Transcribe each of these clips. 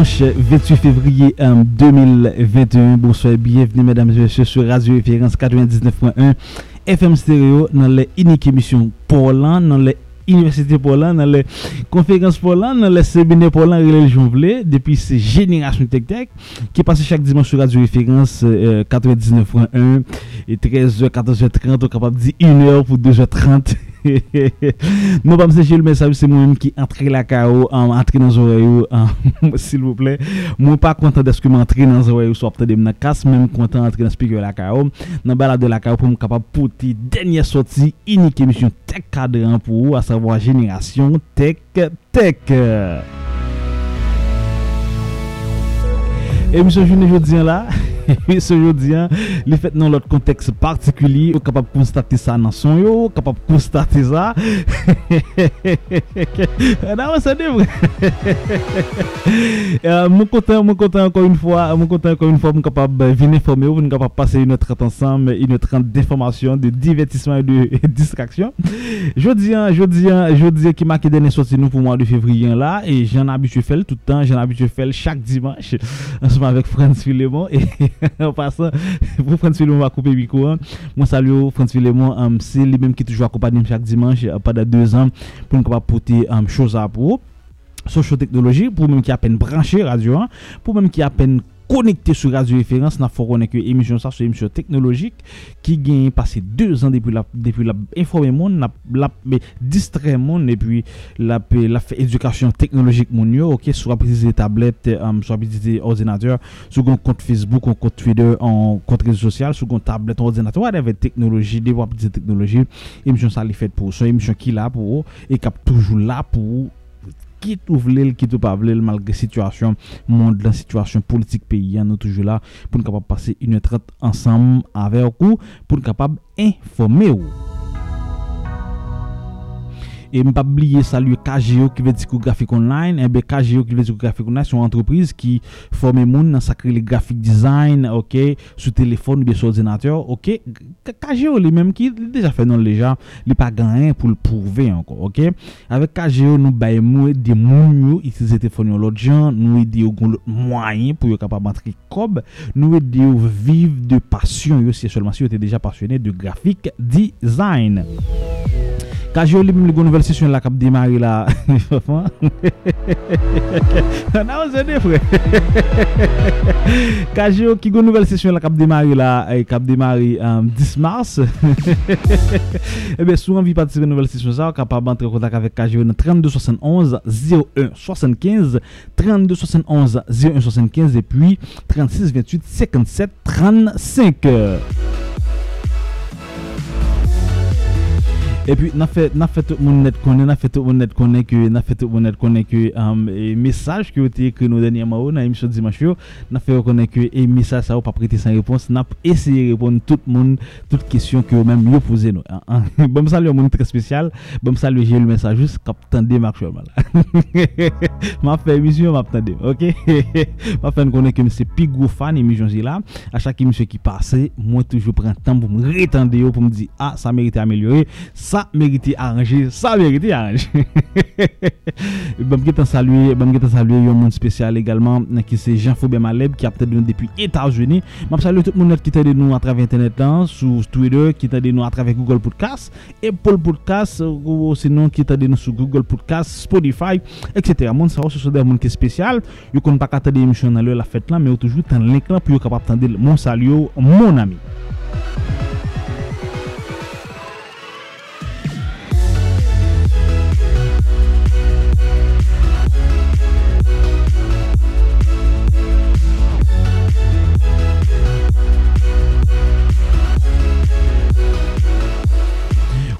dimanche 28 février 2021. Bonsoir bienvenue mesdames et messieurs sur Radio Référence 99.1 FM Stereo dans les unique émission pour l'an, dans les universités pour l'an, dans les conférences pour l'an, dans les séminaires l'an, religion voulée, depuis ces générations Tech Tech qui passent chaque dimanche sur Radio Référence 99.1 et 13h, 14h30, on capable de dire 1h pour 2h30. Non, pas me le message, c'est moi-même qui entre la KO, entre dans les oreilles, s'il vous plaît. Moi, pas content de ce que m'entrer dans les oreilles, soit peut-être dans casse, même content d'entrer dans le speaker la KO. Dans la de la KO, pour me capable porter dernière sortie, unique émission Tech Cadran pour vous, à savoir Génération Tech Tech. Émission journée aujourd'hui là. ce jeudi, les fêtes dans l'autre contexte particulier, on capable de constater ça dans son yo, capable de constater ça. non, c'est vrai. euh, mon content, mon content encore une fois, mon content encore une fois, mon capable de venir informer, vous capable de passer une traite ensemble, une traite d'information, de divertissement et de distraction. Jeudi, jeudi, jeudi qui marque dernier sortie nous pour mois de février là, et j'en habitué faire tout le temps, j'en habitué faire chaque dimanche, ensemble avec Franz Philemon et en passant, pour François Philemon, va couper Bico. Hein. Moi, salut François Philemon. Um, c'est lui-même qui toujours accompagne chaque dimanche euh, pendant deux ans pour nous porter um, choses à pour. Social technologie, pour même qui a peine branché radio, hein. pour même qui a peine connecté sur Radio Référence. Nous avons que émission ça, c'est émission technologique qui gagne passé deux ans depuis la, depuis la informer monde, la, la distraire monde, et puis la, la fait éducation technologique yo, ok, soit utiliser tablette, um, soit utiliser ordinateur, sur un compte Facebook, un compte Twitter, un compte réseau social, sur un tablette, ordinateur, avec technologie, développer des technologies. Émission ça, les fait pour ça, émission qui là pour, et cap toujours là pour quitte ou voulez, quitte ou pas voulez, malgré situation monde, la situation politique pays, nous toujours là pour nous capable passer une heure 30 ensemble avec vous, pour nous capable informer vous. Et ne pas oublier KGO qui veut dire graphique online. Et eh KGO qui graphique online, c'est une entreprise qui forme monde dans graphic design, ok, sur téléphone ou sur ordinateur, ok. KGO lui même qui déjà fait non il pas gagné pour le prouver ok. Avec KGO nous baillons des moun utiliser téléphone l'autre gens, nous aider moyen pour capable d'entrer cob, nous aider de passion, seulement si vous êtes déjà passionné de graphic design. Kajyo li mwen li goun nouvel sesyon la kap demari la. Nan wè zè de fwe. Kajyo ki goun nouvel sesyon la kap demari la. Kap demari 10 mars. Ebe sou an vi patisive nouvel sesyon sa. Kap ap bantre kontak avek Kajyo nan 3271 0175. 3271 0175. E puis 3628 57 35. Et puis, n'a fait, n'a fait tout le monde net connaît, n'a fait tout le monde connaît que, n'a fait tout le monde connaît que, et message qui ont été écrit nous dernièrement, dans l'émission dimanche, n'a fait reconnaître que, et message ça, pas prêter sans réponse, n'a essayé de répondre tout le monde, toutes questions que même vous posez nous. Hein, hein. Bon, salut un monde très spécial, bon, salut, j'ai le message juste, captain de actuellement là. m'a fait émission, m'a attendé, ok? m'a fait connaître que c'est plus gros fan émission là. À chaque émission qui passe, moi toujours prends temps pour me rétendre, pour me dire, ah, ça mérite d'améliorer, ça mérité arrangé, ça mérité arrangé. bon, je saluer, bon, je saluer un monde spécial également qui c'est Jean Faubert Maleb qui a peut-être depuis États-Unis. Je salue tout le monde qui de nous à travers internet hein, sur Twitter, qui de nous à travers Google Podcast, Apple Podcast ou sinon qui de nous sur Google Podcast, Spotify, etc. Mon ça ce sont des monde qui spécial, yo ne pas attendre l'émission dans la fête là mais toujours un link là pour capable attendre mon salut mon ami.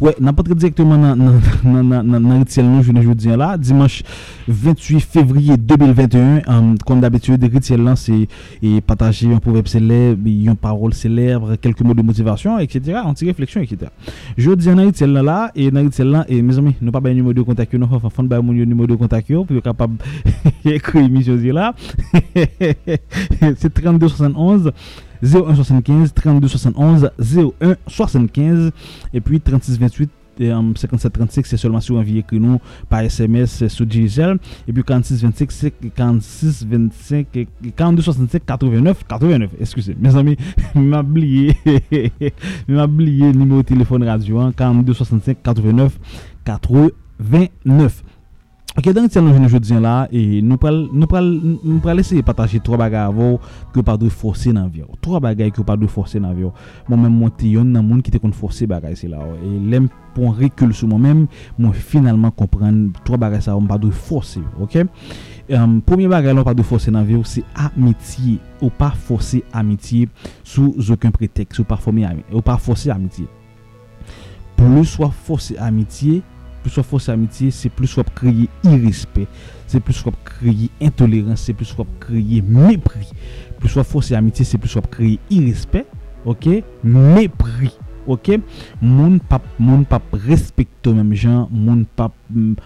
Ouais, n'importe directement dans dans rituel je jeudi là, dimanche 28 février 2021, comme d'habitude rituel c'est partager un proverbe célèbre, une parole célèbre, quelques mots de motivation, etc. Anti réflexion, etc. Jeudi dans rituel là et rituel là et mes amis, nous pas numéro de contact nous enfin fond mon numéro de contact pour être capable écrire émission là. c'est 3271 0175 32 71 01 75 et puis 36 28 5735, c'est seulement si vous envoyez que nous par SMS sur Digital. Et puis 4625, c'est 4625, 4265, 89, 89. Excusez, mes amis, m'a oublié, m'a oublié le numéro de téléphone radio, 4265, 89, 89. Pake dan ti alonjou nou jodjen la, e nou pral, pral eseye pataje 3 bagay avou ki ou pa dwe force nan vyo. 3 bagay ki ou pa dwe force nan vyo. Mwen men mwen te yon nan moun ki te kon force bagay se la. E lem pon rekul sou mwen men, mwen finalman kompren 3 bagay sa ou mwen pa dwe force. Ok? Um, premier bagay la ou pa dwe fose nan vyo, se amitye ou pa fose amitye sou zokun pretek, sou pa fose amitye. Plus ou pa fose amitye, plus wap fos amitye, se plus wap kreye irispe, se plus wap kreye intolerans, se plus wap kreye mepri. Plus wap fos amitye, se plus wap kreye irispe, ok, mepri. Ok, moun pap, moun pap respekto menm jan, moun pap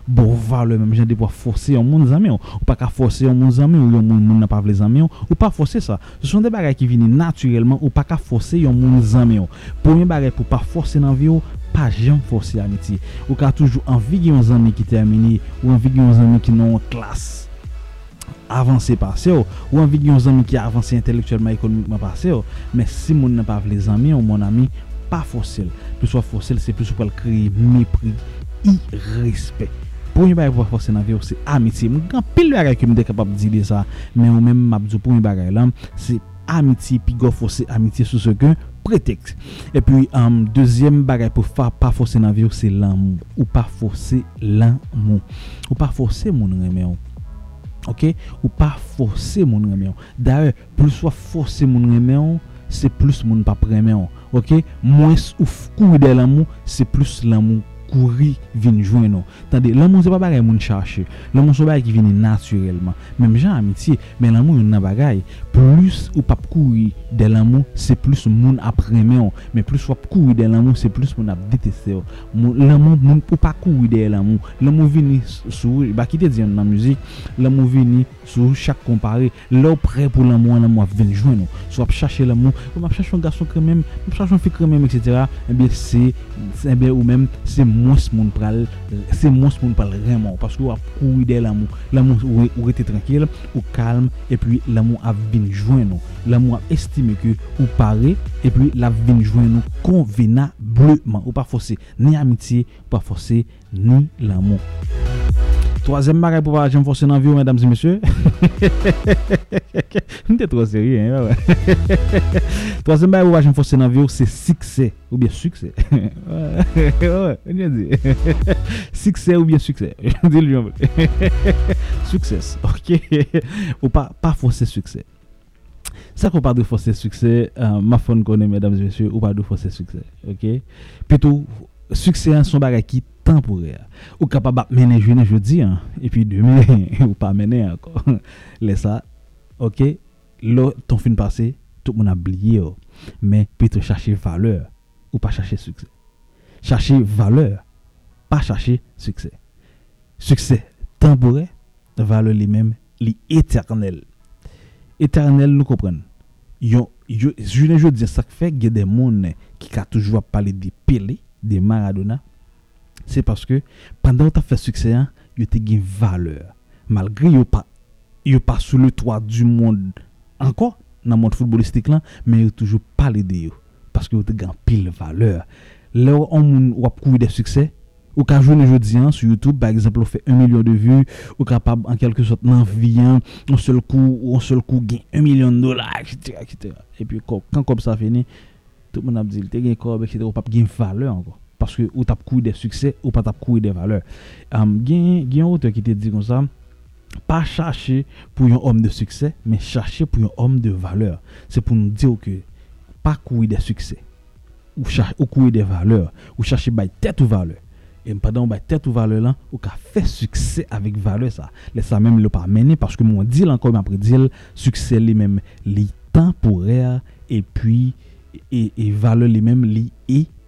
bovalo menm jan, debo force yon moun zame yon. Ou pa ka force yon moun zame yon, yon moun moun apav le zame yon, ou pa force sa. Se son de bagay ki vini naturelman, ou pa ka force yon moun zame yon. Poumyen bagay pou pa force nan vi yon, pa jan forsi amiti. Ou ka toujou anvi gen yon zami ki termini, ou anvi gen yon zami ki nan klas avanse pase yo, ou anvi gen yon zami ki avanse intelektuelman, ekonomikman pase yo, men si moun nan pa vle zami, ou moun ami, pa fosil. Plus wap fosil, se plus wap kreye mepri, i respet. Pou yon bagay pou wap fòsè nan vè ou se amiti. Moun kan pil bagay ki mde kapap di de sa. Men ou men mabdou pou yon bagay lan. Se amiti pi go fòsè amiti sou se gen prétexte. Et puis, um, deuxième bagaille pour faire pas forcer dans vie, c'est l'amour. Ou pas forcer l'amour. Ou pas forcer mon remède. Ok? Ou pas forcer mon remède. D'ailleurs, plus soit forcer mon remède, c'est plus mon pas remède. Ok? Moins ou courir de l'amour, c'est plus l'amour kouri vin jwen nou. Tande, l'amou se pa bagay moun chache. L'amou se bagay ki vini naturelman. Mem jan amitiye, men l'amou yon nan bagay. Plus ou pas courir de l'amour c'est plus moun après mais plus soit courir de l'amour c'est plus moun a l'amour moun pas courir de l'amour l'amour vient sur bah qui te dit dans la musique? L'amour vient sur chaque comparé. Là prêt pour l'amour l'amour vient joindre soit chercher l'amour ou chercher un garçon quand même chercher une fille quand même etc et eh bien c'est eh bien ou même c'est moins moun pral, c'est moins moun pral vraiment. Parce que ou courir de l'amour l'amour ou était tranquille ou calme et puis l'amour a vinn joindre l'amour a estimé que ou paré et puis la vinn joindre convenablement ou pas forcer ni amitié pas forcer ni l'amour Troisième bagage pour pas j'aime forcer dans vie, mesdames et messieurs. T'es trop sérieux, hein. Troisième bagage pour pas j'aime forcer dans vie, c'est succès. Ou bien dit. succès ou bien le Succès, ok. Ou pas forcer succès. Ça qu'on parle de forcer succès, euh, ma femme connaît, mesdames et messieurs, ou pas de forcer succès, ok? Plutôt, succès, hein, son bagage qui temporaire. Ou capable de mener journée jeudi, hein, et puis demain, ou pas mener encore. Laisse ça, ok, là, ton fin passé, tout le monde a oublié. Oh. Mais plutôt chercher valeur, ou pas chercher succès. Chercher valeur, pas chercher succès. Succès temporaire, valeur lui-même, l'éternel. Éternel, nous comprenons. Yo, yo, je ne dis ça fait a des gens qui ont toujours parlé de Pelé, de Maradona, c'est parce que pendant que tu fait succès, tu as gagné valeur. Malgré que tu pas sous le toit du monde encore, dans le monde footballistique, là, mais tu toujours parlé de eux. Parce que tu as gagné pile valeur. Là, on a courir des succès. Ou quand jouer aujourd'hui hein, sur YouTube, par exemple, on fait un million de vues, ou capable en quelque sorte d'envier un seul coup, ou un seul coup, gagner un million de dollars, etc. Et puis quand, ça finit, tout le monde a dit, as gagné corps, etc. Ou pas gagner valeur encore parce que ou t'as coué des succès ou pas t'as coué des valeurs. Um, auteur qui te dit comme ça, pas chercher pour un homme de succès, mais chercher pour un homme de valeur. C'est pour nous dire que pas courir des succès ou ou courir des valeurs ou chercher by tête ou valeur. Et pendant by tête ou valeur là, ou qu'a fait succès avec valeur ça. Laisse ça même le pas mener parce que mon dit encore après dire succès lui même li temporaire et puis et, et valeur lui même li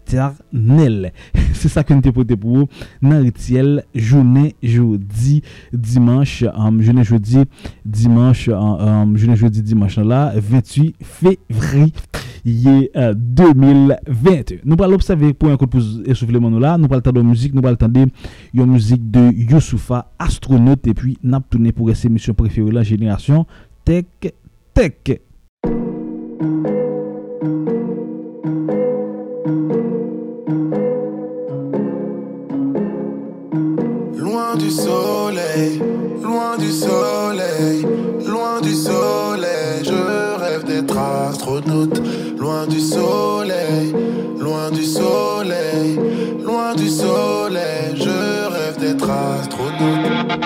éternel. C'est ça que nous pour vous dans rituel journée, jeudi, dimanche, um, journée, jeudi, dimanche, um, journée, jeudi, dimanche là, 28 février. 2021. Euh, nous allons observer pour un coup de soufflement nous là, nous parlons de musique, nous parlons de une musique de Youssoufa, astronaute, et puis nous tourné pour cette émission préférée la génération Tech Tech. Loin du soleil, loin du soleil, je rêve d'être astronaute. Loin du soleil, loin du soleil, loin du soleil,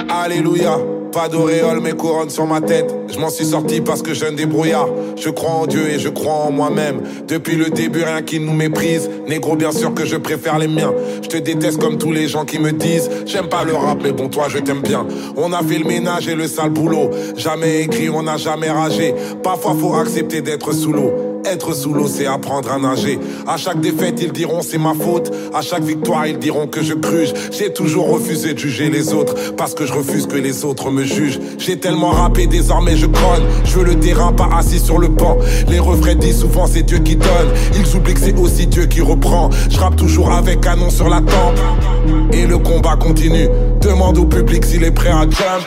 Alléluia. Pas d'auréole, mais couronne sur ma tête. Je m'en suis sorti parce que j'ai un débrouillard. Je crois en Dieu et je crois en moi-même. Depuis le début, rien qui nous méprise. Négro, bien sûr que je préfère les miens. Je te déteste comme tous les gens qui me disent J'aime pas le rap, mais bon, toi, je t'aime bien. On a fait le ménage et le sale boulot. Jamais écrit, on n'a jamais ragé. Parfois, faut accepter d'être sous l'eau. Être sous l'eau, c'est apprendre à nager. À chaque défaite, ils diront c'est ma faute. À chaque victoire, ils diront que je cruge. J'ai toujours refusé de juger les autres parce que je refuse que les autres me jugent. J'ai tellement rappé, désormais je grogne. Je veux le terrain, pas assis sur le banc. Les refrains disent souvent c'est Dieu qui donne. Ils oublient que c'est aussi Dieu qui reprend. Je rappe toujours avec canon sur la tempe. Et le combat continue. Demande au public s'il est prêt à jump.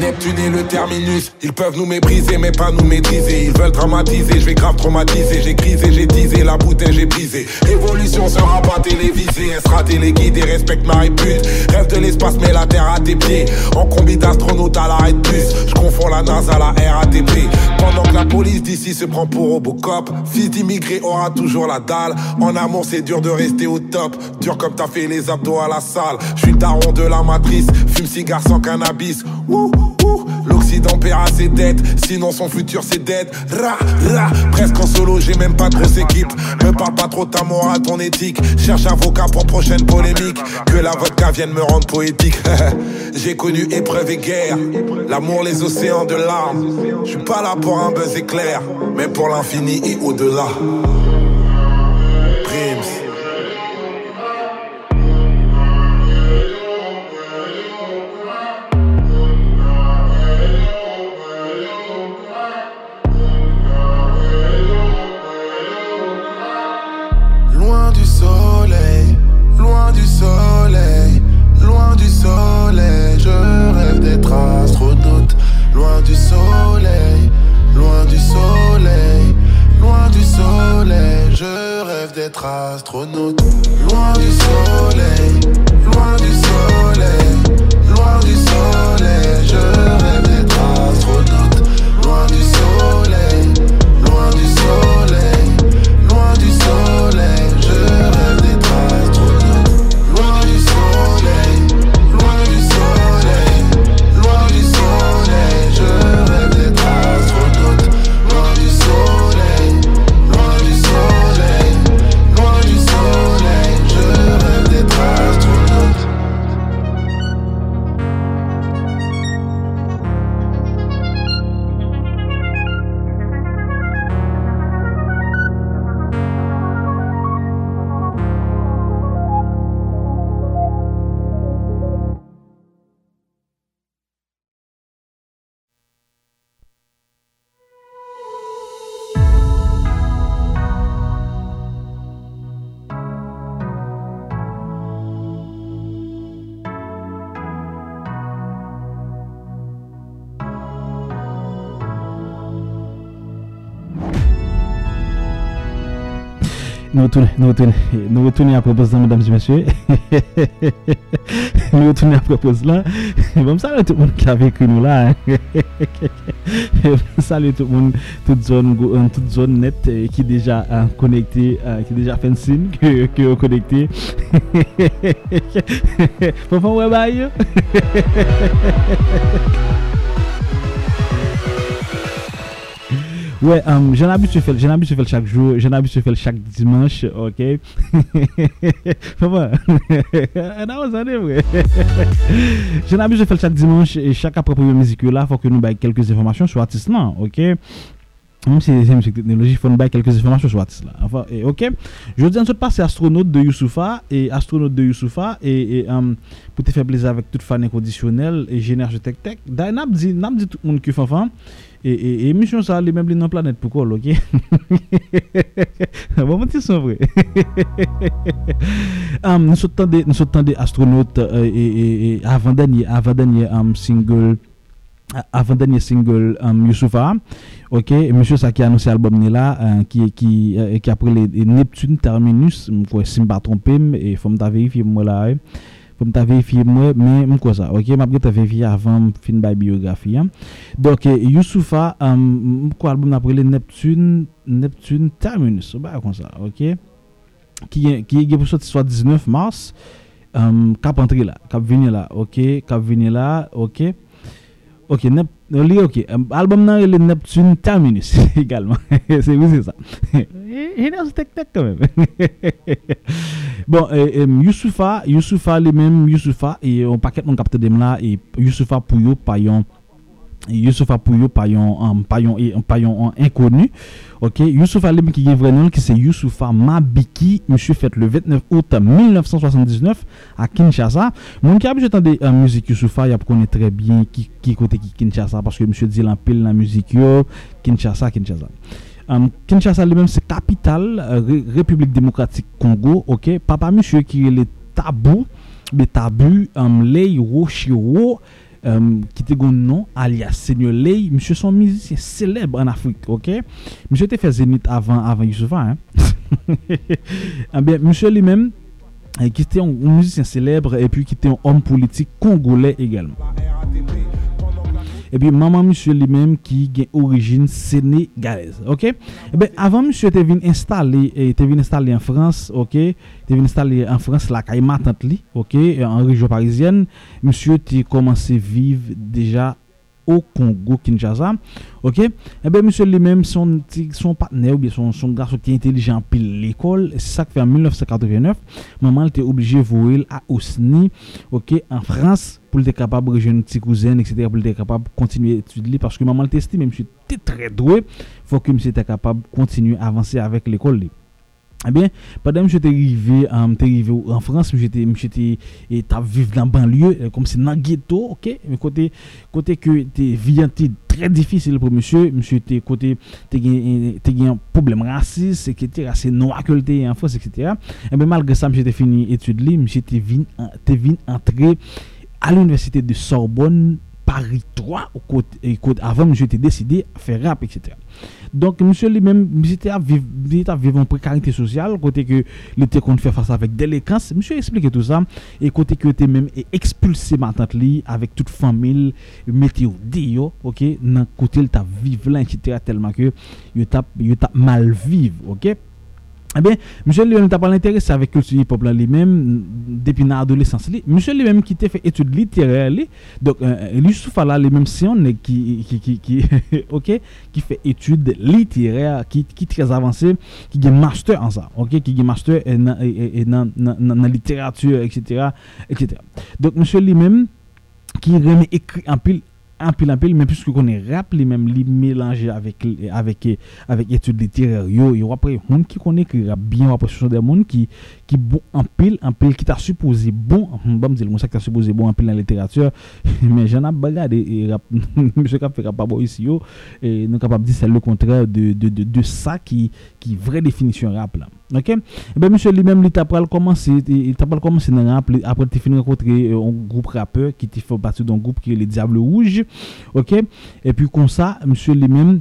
Neptune et le terminus, ils peuvent nous mépriser mais pas nous maîtriser. Ils veulent dramatiser, je vais grave traumatiser. J'ai grisé, j'ai teasé, la bouteille j'ai brisé. Révolution sera pas télévisée, elle sera téléguidée, respecte ma répute. Rêve de l'espace, mais la terre à tes pieds. En combi d'astronaute à l'arrêt de bus, je confonds la NASA à la RATP. Pendant que la police d'ici se prend pour Robocop, fils d'immigré aura toujours la dalle. En amour, c'est dur de rester au top. Dur comme t'as fait les abdos à la salle. Je suis daron de la matrice, fume cigare sans cannabis. Ouh. L'Occident paiera ses dettes, sinon son futur c'est dead. Ra, ra, presque en solo, j'ai même pas de grosse. Me parle pas trop ta morale, ton éthique. Cherche avocat pour prochaine polémique. Que la vodka vienne me rendre poétique. j'ai connu épreuve et guerre, l'amour, les océans de larmes. Je suis pas là pour un buzz éclair, mais pour l'infini et au-delà. Prims. Loin du soleil, loin du soleil, loin du soleil, je rêve d'être astronaute. Loin du soleil, loin du soleil, loin du soleil, je Nous retournons, nous retournons, nous retournons à propos ça, mesdames et messieurs. nous retournons à propos cela. Bon, salut tout le monde qui a vécu nous là. salut tout le monde, toute zone, toute zone nette qui est déjà connecté, euh, qui est déjà fait signe que, vous connecté. Faut faire. Ouais, um, j'en habitué faire, j'en habitué faire chaque jour, j'en habitué faire chaque dimanche, ok? Comment? non, ça est vrai. J'en habitué faire chaque dimanche et chaque après première musique là, faut que nous baillons quelques informations sur l'artiste ok? Même si c'est une technologie, il faut nous bailler quelques informations sur l'artiste là. Enfin, et, ok? Je dis en tout passer astronaute de Youssoufa et astronaute de Youssoufa et, et um, pour te faire plaisir avec toute fan inconditionnelle et génère Tech Tech. D'ailleurs, n'a dit, tout le monde que E, e, e misyon sa li menm li nan planet pou kol, ok? Bon mwen ti son vre. Nou sou tan de astronaut e, avan denye single, avan denye single Youssoufa, ok? Misyon sa ki anonsi album ni la, ki apre le Neptune Terminus, mwen kwa si mba trompem, e fom ta verifi mwen la e. pou mta verifiye mwen, men mwen kwa sa, ok, mwen apre te verifiye avan mwen fin bay biografi, ya. Dok, eh, Youssoufa, mwen kwa alboum naprele Neptune, Neptune Terminus, ou ba kon sa, ok, ki gen pou soti swa 19 mars, um, kap antre la, kap vini la, ok, kap vini la, ok, Ok, nep, li ok, album nan rele Neptune Terminus, egalman, se mi se sa. E nan sou tek tek kanmen. Bon, eh, um, Youssoufa, Youssoufa li men, Youssoufa, e on paket moun kapte dem la, e Youssoufa pou yo payon Youssoufa Pouyo, payon, payon, payon inconnu. Ok, Youssoufa lui qui est vrai nom, qui c'est Youssoufa Mabiki, monsieur fait le 29 août 1979 à Kinshasa. Mon qui a besoin de la musique Youssoufa, il connaît très bien qui, qui Kinshasa, parce que monsieur dit la musique yo, Kinshasa, Kinshasa. Um, Kinshasa lui-même c'est capitale euh, République démocratique Congo, ok. Papa monsieur qui est le tabou, le tabou, um, Lei euh, qui était un nom alias Seigneur Lei. Monsieur son musicien célèbre en Afrique, ok? Monsieur était fait Zénith avant, avant hein? eh bien, monsieur lui-même, eh, qui était un, musicien célèbre et puis qui était un homme politique congolais également. epi maman msye li menm ki gen orijin Senegalese, ok? Ebe, avan msye te vin installe, te vin installe en Frans, ok? Te vin installe en Frans la kay matant li, ok? En region parisienne, msye te komanse vive deja au Congo, Kinshasa. Ok? Eh bien, monsieur lui-même, son, son partenaire ou bien son, son garçon qui est intelligent pile l'école, c'est ça que fait en 1989. Maman était obligée de voler à Osni, ok, en France pour être capable de rejoindre une petite cousine, etc., pour être capable de continuer à étudier. Parce que maman testé, même si tu très doué, faut que monsieur était capable de continuer à avancer avec l'école. Eh bien, pendant que j'étais arrivé, um, arrivé en France, j'étais j'étais vivre dans banlieue, euh, comme c'est dans ghetto, ok? Mais côté, côté que t'es vie très difficile pour monsieur, monsieur était côté, t'es un problème raciste, etc., c'est noir que t'es en France, etc. Eh bien, malgré ça, j'étais fini études, j'étais venu entrer à l'université de Sorbonne, Paris 3, au côté, avant que j'étais décidé à faire rap, etc. Donc, monsieur lui-même, j'étais à vivre, vivre en précarité sociale, côté que était qu'on fait face avec délinquance. Monsieur expliqué tout ça, et côté que était même expulsé ma tante avec toute famille, au dio, ok, dans côté il t'a vivre là, etc. tellement que il t'a mal vivre, ok. Ebe, eh msè li mèm ta pal interese avèk kultu hip-hop la li mèm, depi nan adolesans li, msè li mèm ki te fè etude literè li, dok euh, li sou fala li mèm si yon ki, ki, ki, ki, ok, ki fè etude literè, ki, ki trez avansè, ki gen master an sa, ok, ki gen master nan, nan, nan, nan literatür, etc., etc. Dok msè li mèm ki remè ekri an pil pile en pile mais puisque qu'on est rap les même les mélanger avec avec avec études littéraires yo yo après monde qui connaît qui rap ce sont des monde qui bon en pile en pile qui t'a supposé bon bon me dire moi ça qui t'a supposé bon en pile dans la littérature. Mais j'en ai regardé et monsieur qui fait pas ici et nous capable dire c'est le contraire de de de, de ça qui qui vraie définition rap là. OK? Eh ben monsieur lui-même il t'a pas commencé il t'a pas commencé dans rap après tu fini rencontrer un groupe rappeur qui fait partie d'un groupe qui est les Diables Rouges OK? Et puis comme ça monsieur lui-même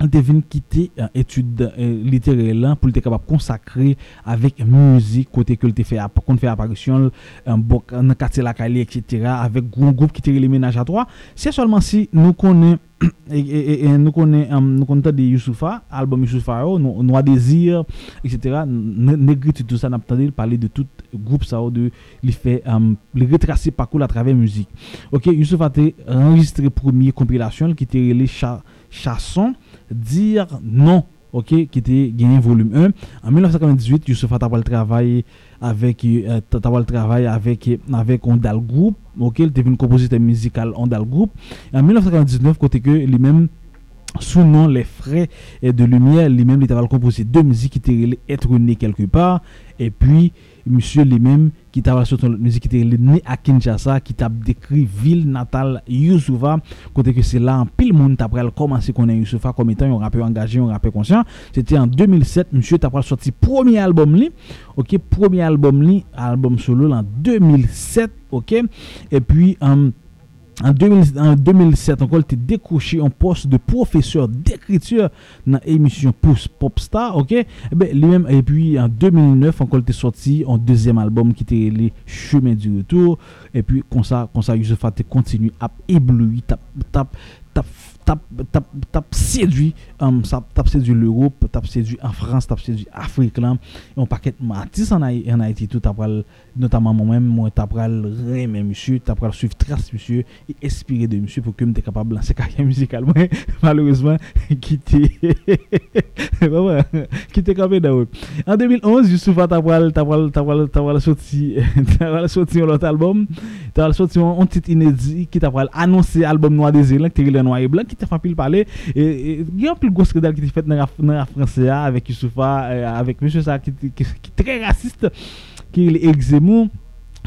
il devine quitter euh, études euh, littéraires pour être capable de consacrer avec musique côté que il fait apparition dans quartier la Cali etc avec un groupe qui tire les ménages à trois. C'est seulement si nous connaissons nous connaissons um, nous connaissons des Youssoufa album Youssoufa nous Noir désir etc négritude tout ça n'a parler de tout groupe ça de il fait um, le retracer parcours à travers musique. OK Youssoufa a enregistré première compilation qui était les chansons dire non, ok, qui était gagné volume 1. En 1998, Youssef a travaillé avec, euh, travail avec, avec Ondal Group, ok, il un compositeur musical Ondal Group. En 1999, côté que lui-même, sous nom Les Frais de Lumière. Lui-même, il a composé deux musiques qui étaient Être quelque part. Et puis, monsieur lui-même, qui t'a sur une musique qui était né à Kinshasa, qui t'a décrit ville natale Youssoufa, côté que c'est là, en pile monde t'a commencé à connaître Youssoufa comme étant un rappeur engagé, un rappeur conscient. C'était en 2007, monsieur t'a sorti premier album li, ok, premier album li, album solo en 2007, ok, et puis, en En, 2000, en 2007, ankol te dekouche yon post de profeseur dekritur nan emisyon Popstar, ok? Eh Ebe, li menm, e pi en 2009, ankol te sorti yon dezem albom ki te li Chemin du Retour, e pi konsa, konsa Youssef a te kontinu ap ebloui, tap, tap, tap, tap, tap, tap, tap sedwi um, tap séduit l'Europe, tap séduit en France, tap séduit Afrique là, et on paquet artistes en Haïti tout après notamment moi-même moi après aimer monsieur, après suivre trace monsieur et inspirer de monsieur pour que me capable de lancer carrière musicale. Malheureusement quitter quitter campé dans en 2011 Youssouf t'appral t'appral t'appral t'appral sorti t'appral sorti un autre album. T'appral sorti un titre inédit qui t'appral annoncé album Noir des Îles qui est le noir et blanc qui t'a fait parler. Et un plus gros scandale qui était fait dans la français avec Youssoufa euh, avec monsieur ça qui est très raciste qui est Exemou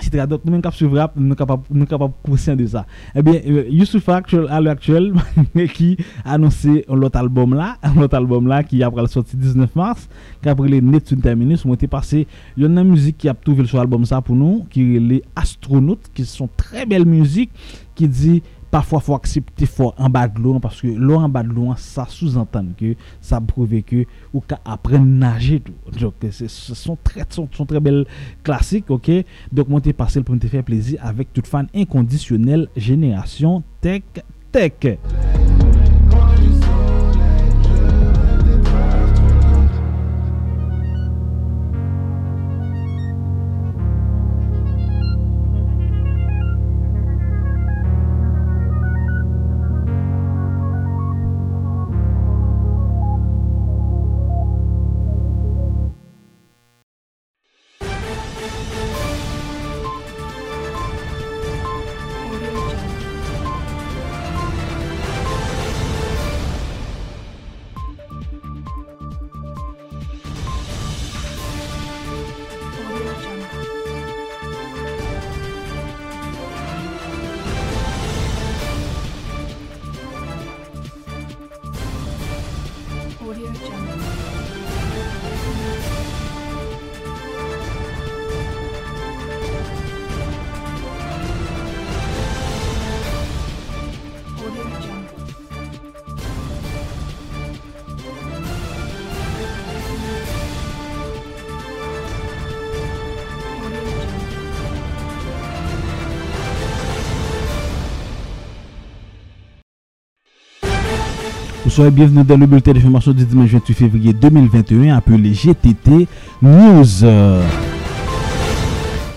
si donc nous sommes suivre nous capables nous capables de ça. Eh bien euh, Youssoufa à l'heure actuelle qui a annoncé l'autre album là l'autre album là qui après sorti 19 mars qu'après les Neptune terminus sont passé il y a une musique qui a trouvé sur l'album ça pour nous qui est les astronautes qui sont très belles musiques qui dit Parfois, faut accepter fort en bas de l'eau parce que l'eau en bas de l'eau, ça sous-entend que ça prouve que ou nager tout. Donc, ce sont très, sont, très belles classiques, ok? Donc, moi, t'es passé pour te faire plaisir avec toute fan inconditionnelle Génération Tech Tech. Et bienvenue dans le bulletin d'information du dimanche 28 février 2021 appelé GTT News.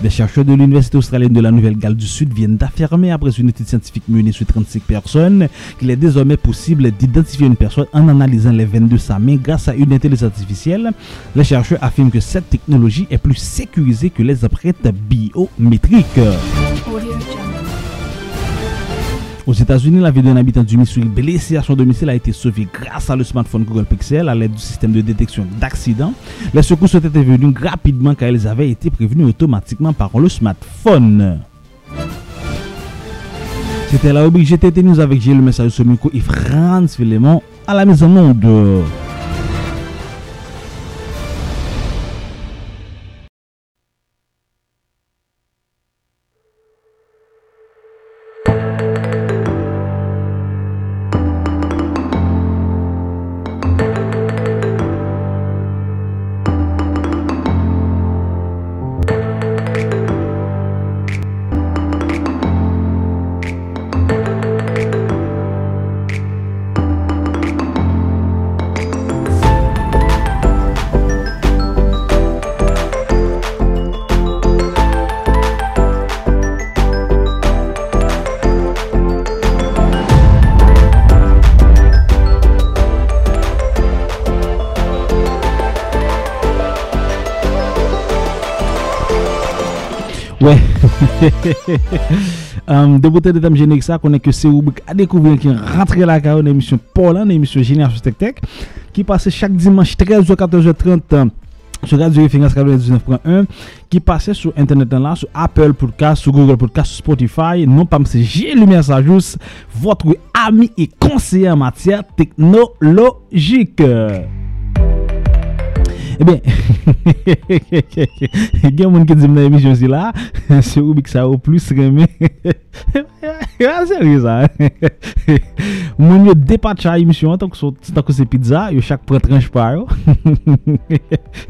Des chercheurs de l'Université australienne de la Nouvelle-Galles du Sud viennent d'affirmer, après une étude scientifique menée sur 35 personnes, qu'il est désormais possible d'identifier une personne en analysant les veines de sa main grâce à une intelligence artificielle. Les chercheurs affirment que cette technologie est plus sécurisée que les empreintes biométriques. Aux États-Unis, la vie d'un habitant du Missouri blessé à son domicile a été sauvée grâce à le smartphone Google Pixel à l'aide du système de détection d'accidents. Les secours sont intervenus rapidement car ils avaient été prévenus automatiquement par le smartphone. C'était la rubrique GTT News avec Gilles, le message de micro et Franz Philemon à la maison monde. Euh, de beauté de thème générique ça, qu'on que c'est rubrique à découvrir qui rentre la carrière une émission Paul, hein, une émission Génération Tech Tech, qui passe chaque dimanche 13h, euh, 14h30 sur Radio Référence 99.1 qui passait sur Internet sur Apple Podcast, sur Google Podcast, sur Spotify. Non pas c'est J'ai Lumière Sajous, votre ami et conseiller en matière technologique. Eh Ebe, gen moun ki dim nan emisyon si la, se Rubik sa ou plus reme. A seri sa. Moun yo depatcha emisyon, tanko se pizza, yo chak pre tranche pa yo.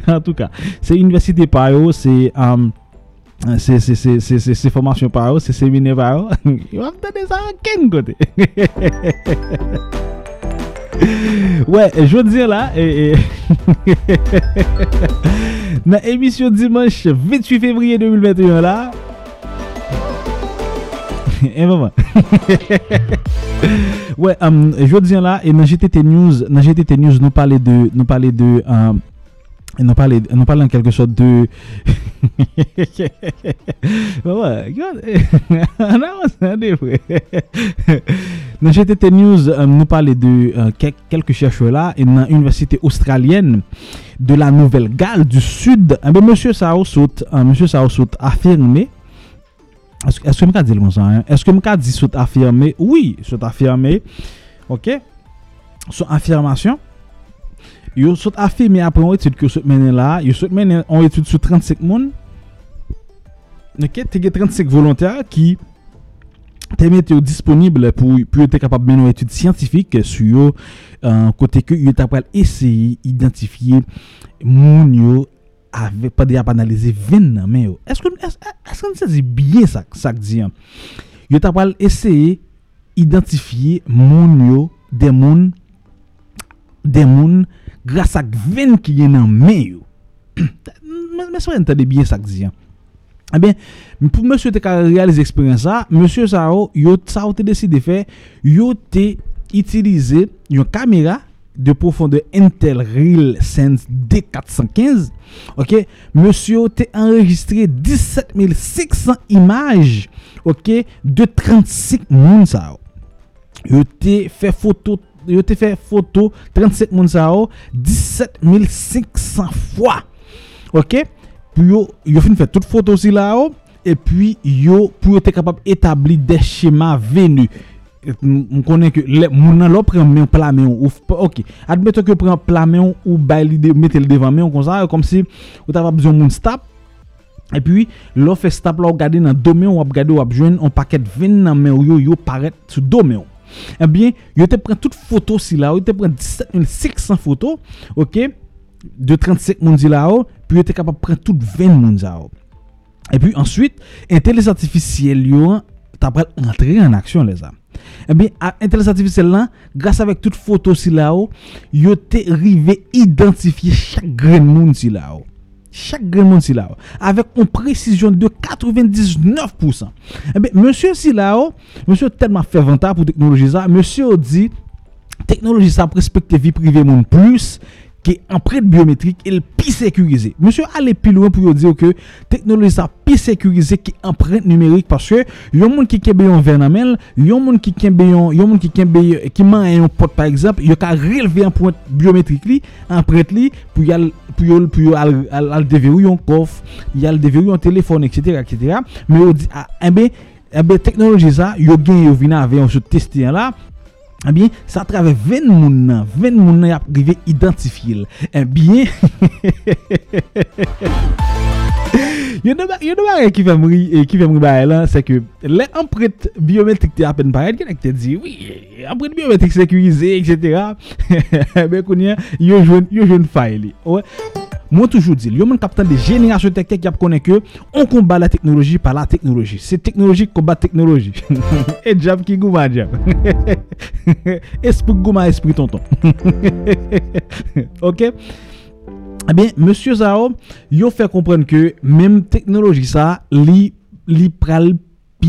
En tout ka, se universite pa yo, se... Se formasyon pa yo, se semine pa yo, yo ap tade sa ken kote. Ouais, je veux dire là, et, dans l'émission dimanche 28 février 2021 là, un moment. ouais, um, je veux dire là, et dans GTT News, dans GTT News, nous parler de, nous parler de, um, nous parler, nous parler en quelque sorte de. ouais, on avance des fois. Dans GTT News, euh, nous parler de euh, quelques chercheurs là, et dans l'université australienne de la Nouvelle-Galles du Sud. Eh monsieur Sao Sout, euh, monsieur Sao Sout affirmé. Est-ce que je peux dire comme ça? Hein? Est-ce que je peux dire Sout affirmé? Oui, affirmé. Ok? Son affirmation. Yo sot afirme apre an etude ki yo sot menen la, yo sot menen an etude sou 35 moun, neke tege 35 volontèr ki teme te yo disponible pou, pou yo te kapab menen an etude scientifique sou yo uh, kote ke yo tapal eseye identifiye moun yo ave pade ap analize ven nan men yo. Eske an se zi biye sak, sak diyan? Yo tapal eseye identifiye moun yo de moun de moun grâce à Gwen qui est dans mais mais ça entendez bien ça dit eh bien pour monsieur te réaliser l'expérience ça monsieur ça yo ça a décidé faire yo te utiliser une caméra de profondeur Intel Real Sense D415 OK? Monsieur te enregistré 17 600 images OK? De 35 moun ça yo fait photo yo te fè foto 37 moun sa yo 17500 fwa. Ok? Pou yo, yo fin fè tout foto si la yo, e pi yo pou yo te kapab etabli de chema venu. M konen ke le, moun nan lò pren men plan men ou. Ok, admeto ke pren plan men ou bay li de, metel devan men ou kon sa, yo kom si ou ta va bezon moun stap. E pi lò fè stap la ou gade nan do men ou ap gade ou ap jwen, on paket ven nan men ou yo yo paret sou do men ou. Eh Ebyen, yo te pren tout foto si la ou, yo te pren 17600 foto, ok, de 35 moun di la ou, pi yo te kapap pren tout 20 moun di la ou. E pi answit, entelez artificiel yo, tabral rentre en aksyon les am. Ebyen, eh entelez artificiel lan, grasa vek tout foto si la ou, yo te rive identifiye chak gren moun si la ou. Chaque grain Silao avec une précision de 99%. Eh bien, monsieur Silao, monsieur tellement vantard pour technologie ça, monsieur dit technologie ça respecte vie privée monde plus ki empreinte biométrique est plus sécurisé. Monsieur allez plus loin pour dire que technologie ça plus sécurisé qui empreinte numérique parce que yon monde qui kembe yon vernamel, yon monde qui kembe yon, yon monde qui kembe qui man un porte par exemple, yon ka relever point biométrique li, empreinte li pour yal pour yal pour yal al, al déverrouiller yon coffre, yal déverrouiller yon téléphone etc etc. Mais on dit ah, eh ben, eh ben, technologie ça, yo gen yo vina avec on se tester là eh bien, ça à travers 20 moun 20 moun a arrivé identifier. Eh bien, il y a des qui fait mourir qui fait là, c'est que les empreintes biométriques à peine pareil qui te dit oui, empreintes biométriques sécurisées etc. Ben qu'on y a, yo jeune yo jeune faille. Moi toujours dit, yo mon capitaine de génération technique qui connaît que on combat la technologie par la technologie. C'est technologie combat technologie. Et jab qui gouma jab. esprit gouma esprit tonton. OK? Eh bien, monsieur Zao, yo fait comprendre que même technologie ça li li pral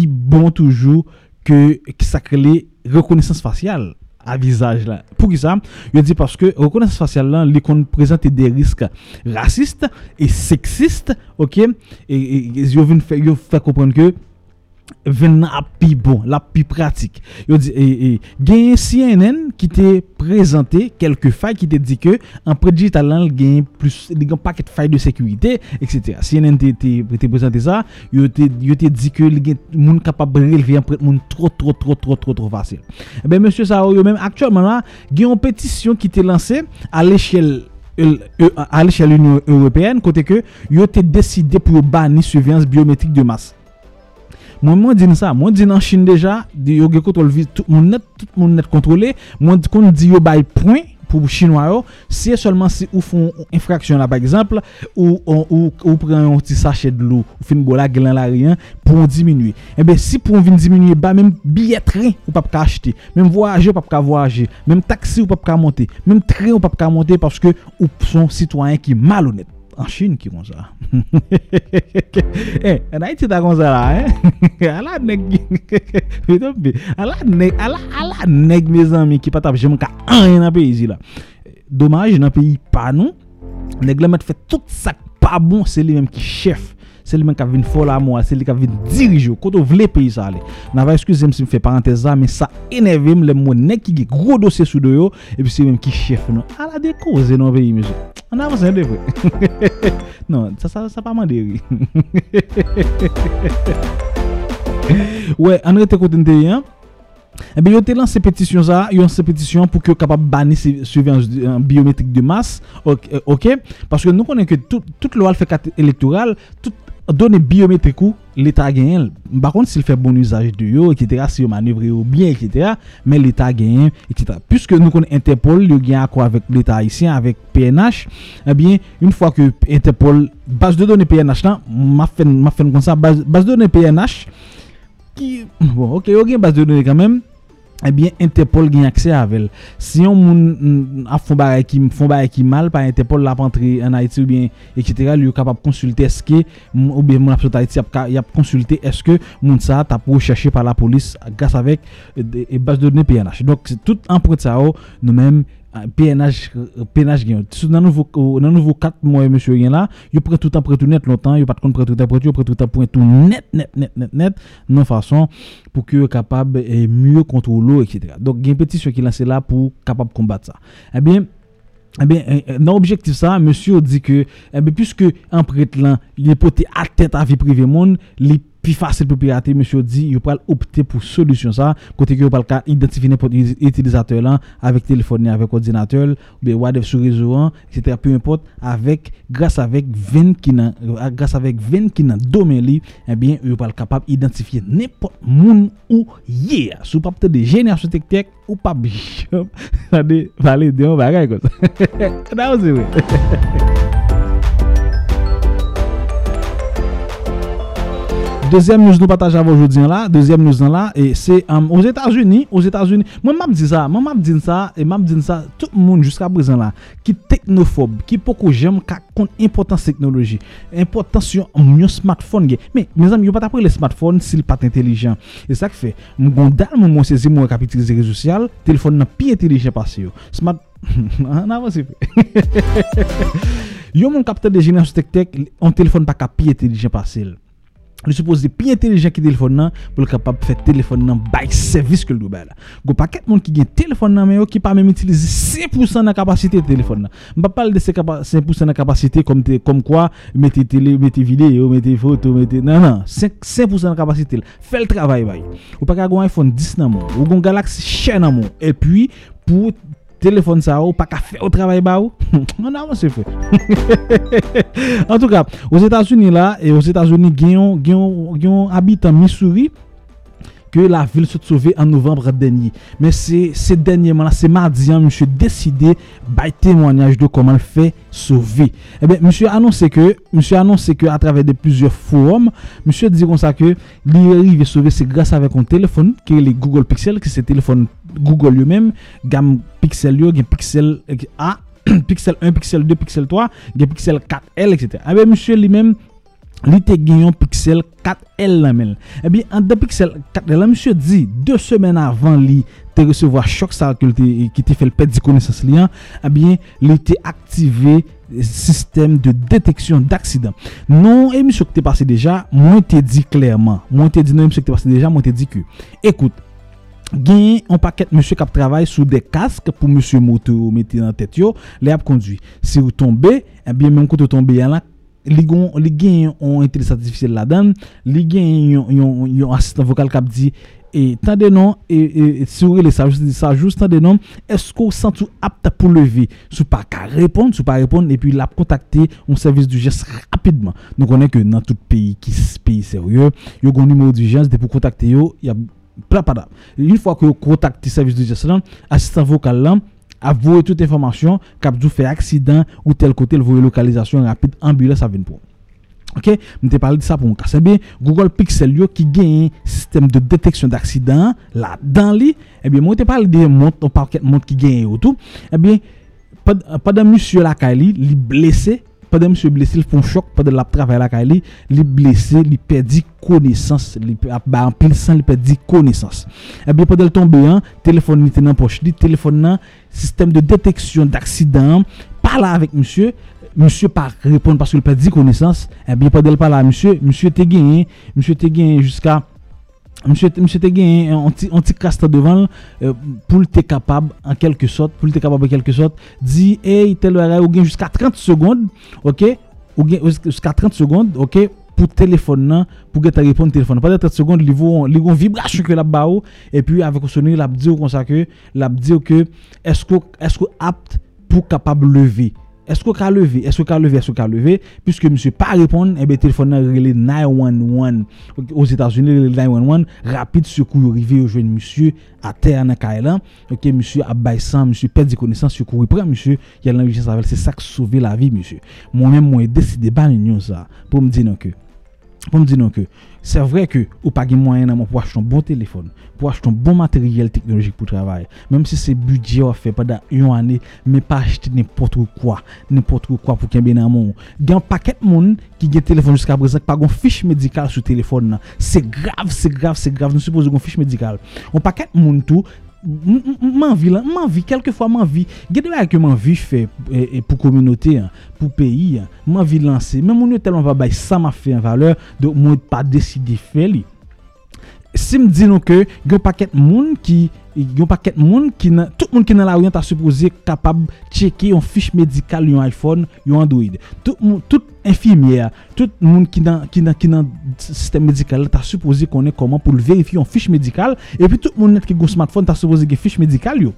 bon toujours que ça crée reconnaissance faciale à visage là. Pour qui ça? Je dis parce que reconnaissance faciale là, les présente des risques racistes et sexistes, OK? Et ils viennent faire fait comprendre que ven nan api bon, l'api pratik. Yo di, e, e, CNN ki te prezante kelke fay ki te di ke, an pre digital lan gen plus, gen paket fay de sekurite, etc. CNN te te prezante sa, yo te di ke gen moun kapab releve an pre moun tro, tro, tro, tro, tro, tro fasil. E ben, Monsie Sao, yo men, aktualman la, gen yon petisyon ki te lanse a l'eshel a l'eshel Union Européenne, kote ke yo te deside pou bani suvyans biometrik de mas. Mwen mwen di nan sa, mwen di nan Chine deja, di yo ge kontrol vi, tout moun net, tout moun net kontrole, mwen di kon di yo bay point pou chinois yo, se solman si ou fon infraksyon la par exemple, ou, ou, ou, ou pren yon ti sachet de lou, ou fin bo la glan la riyan, pou yon diminue. Ebe eh si pou yon vin diminue ba, menm biye ren ou pap ka achete, menm voyaje ou pap ka voyaje, menm taksi ou pap ka monte, menm tren ou pap ka monte, paske ou son sitwanyen ki malounet. En Chine ki kon sa. Eh, en Haiti ta kon sa la, eh. Ala neg. Ala neg, ala neg me zanmi ki patap jem ka an yon apè yizi la. Domaj, yon apè yi pa nou. Neg la met fè tout sak pa bon, se li menm ki chef. c'est lui-même qui a venu faire l'amour, c'est lui qui a venu diriger. Quand on veut le pays, ça allait. N'a pas excusé, si je fais parenthèse mais ça énerve les monnaies qui ont gros dossier sous deux, et puis c'est même qui chef, non. À la décause, non, pays, monsieur. On avance, c'est vrai. non, ça, ça, ça pas mandé, Ouais, on était côté de hein? Eh Ebe yo te lan se petisyon za, yo se petisyon pou ki yo kapab bani se surveillance biometrik de mas, ok, euh, okay? paske nou konen ke tout, tout lo al fe kat elektoral, tout Donè biometrikou, l'Etat genyen, bakon l fè bon usaj de yo, etc., si yo manevre yo bien, etc., men l'Etat genyen, etc. Puske nou kon Interpol, yo genyen akwa avèk l'Etat Haitien, avèk PNH, ebyen, eh un fwa ke Interpol, bas de donè PNH lan, ma fèn kon sa, bas, base de donè PNH, ki, bon, ok, yo genyen bas de donè kanmèm, ebyen eh Interpol gen akse avel. Si yon moun a fon bagay ki mal, pa Interpol la pantri an Haiti ou bien, etc., li kapap konsulte eske, ou bien moun apsot Haiti, yap konsulte eske moun sa ta pou chache pa la polis gas avek e bas de dene PNH. Donk, tout anpret sa ou, nou menm, PNH gen yon. Nan nouvo kat mwen monsye gen la, yo pre tout an pre tout net lontan, yo pat kon pre pre tout, yo pre pre tout net, net, net, net, net, nan fason pou ki yo kapab e kontrolo, etc. Donk gen petisyon ki lanse la pou kapab kombat sa. Ebyen, ebyen, nan objektif sa, yo di ke, ebyen, pi fasil pou pirate, monsye di, yo pral opte pou solusyon sa, kote ki yo pral ka identifi nepot itilizateur lan, avek telefoni, avek ordinateur, ou wadev sou rezo an, etc. Peu import, avek, grasa avek ven ki nan, grasa avek ven ki nan domen li, ebyen, yo pral kapab identifi nepot moun ou ye, sou papte de jenye asyo tek tek, ou pap jom, sa de, vali de yon bagay kon sa. Kada Deuxième news nous partageons aujourd'hui là, deuxième news là, et c'est um, aux États-Unis, aux États-Unis. Moi, m'a dit ça, moi m'a dit ça, et m'a dit ça, tout le monde jusqu'à présent là, qui technophobe, qui beaucoup j'aime, qui compte importance technologie, importance sur un smartphone. Mais mes amis, pas après les smartphones s'il pas intelligent. Et ça que fait, mon dal, mon saisi, mon capitaliser les réseaux sociaux, téléphone n'a plus intelligent passé. Smart, ah, on avance. Yo mon capteur de génération tech tech, un téléphone pas capable intelligent passer. Li suppose pi intelijen ki telefon nan pou l kapap fè telefon nan bay servis ke l do bay la. Go pa ket moun ki gen telefon nan men yo ki pa men m'utilize 5% nan kapasite telefon nan. Mpa pal de 5% nan kapasite kom kwa mette tele, mette video, mette foto, mette... Nan nan, 5% nan kapasite l. Fè l travay bay. Ou pa ka gwen iPhone 10 nan. Ou gwen Galaxy Share nan moun. E pi pou... Telefon sa ou, pa ka fe ou travay ba ou? Nan, se fe. En tout ka, ou Etats-Unis la, ou Etats-Unis genyon habite en Missouri, ke la vil se tsove en novembre. Men se denye man la, se mardian, monsye deside bay temwanyaj de koman fe sove. Ebe, monsye anonse ke, monsye anonse ke a travè de plouzyor forum, monsye di kon sa ke, li rive sove se grase avè kon telefon, ke li Google Pixel, ki se telefon Google yo menm, gam pixel yo, gen pixel eh, A, pixel 1, pixel 2, pixel 3, gen pixel 4L, etc. Abe, msye li menm, li te gen yon pixel 4L la men. Eh ebi, an de pixel 4L la, msye di, 2 semen avan li te resevo a chok sa ki te fel pet di konesans li an, ebi, li te aktive eh sistem de deteksyon d'aksidan. Non, emisyon ki te pase deja, mwen te di klerman, mwen te di non emisyon ki te pase deja, mwen te di ki, ekout, gen yon paket monsye kap travay sou de kask pou monsye moto ou mette nan tet yo, le ap kondwi. Si ou tombe, eh ebyen men kote ou tombe yan la, li gen yon intelis artificiel la dan, li gen yon asistan vokal kap di, e tan denon, e, e, e si ou re le sajous, tan denon, esko sentou apta pou levi, sou pa ka repon, sou pa repon, epi la kontakte yon servis du jes rapidman. Nou konen ke nan tout peyi ki peyi serye, yo gon numero du jes, de pou kontakte yo, ya... y a plein pas d'ap. une fois que vous contactez le service d'urgence là assistant vocal là avouer toute information cap du fait accident ou tel côté voyer localisation rapide ambulance à venir pour Ok, je te parle de ça pour mon bien Google Pixel qui gagne un système de détection d'accident là dans li. Eh bien, moi te parle de montre, de montre qui gagne ou tout. Eh bien, pad- pendant monsieur la Kali, li blessé, pendant monsieur blessé, il font choc, pendant la travail la Kali, li blessé, li perdu connaissance, li pe- ba en pile sang, li perdu connaissance. Eh bien, pendant le tomber, hein, téléphone était dans poche, téléphone nan, système de détection d'accident, parle avec monsieur, monsieur pas répondre parce qu'il perdit connaissance, eh bien, pendant le parle à monsieur, monsieur te gagné, monsieur te gagné jusqu'à Monsieur, monsieur te gagné un petit devant euh, pour le capable en quelque sorte pour le capable en quelque sorte dit hey tel ou gain jusqu'à 30 secondes OK? Ou jusqu'à 30 secondes OK? Pour téléphone pour que tu répondre téléphone. Pendant 30 secondes il vont il vont vibration que la ba ou, et puis avec au sonnerie l'a dit comme ça l'a dit que est-ce que est-ce que apte pour capable lever? Est-ce que ka est-ce que ka est-ce que ka lever? Puisque monsieur pas répondre et bien téléphone nan relé 911 Ok, aux États-Unis le 911 rapide secours arrivé au jeune monsieur à terre dans Kailan OK monsieur a bail sang monsieur perd connaissance secours prend monsieur. Il y a l'urgence avec c'est ça qui sauver la vie monsieur. Moi-même moi décidé ban union ça pour me dire non que pour me dire que c'est vrai que ou pas de moyen pour acheter un bon téléphone pour acheter un bon matériel technologique pour travailler. Même si c'est budget fait pendant une année mais pas acheter n'importe quoi n'importe quoi pour qu'il y ait mon il y a un paquet de monde qui a un téléphone jusqu'à présent pas une fiche médicale sur téléphone nan. c'est grave c'est grave c'est grave. Nous supposons une fiche médicale. Un paquet de monde tout m'envie là m'envie quelquefois m'envie gade bagay que m'envie fait et, et pour communauté hein, pour pays hein, m'envie lancer même on tellement va bay ça m'a fait en valeur donc moi pas décider faire si me dit que yon paquet moun qui yon paquet moun qui nan, tout moun qui dans la rue t'a supposé capable checker une fiche médicale yon iPhone yon Android. Tout tout infirmière tout moun qui dans qui dans qui dans système médical t'a supposé comment pour le vérifier une fiche médicale. Et puis tout moun net qui go smartphone t'a supposé une fiche médicale yo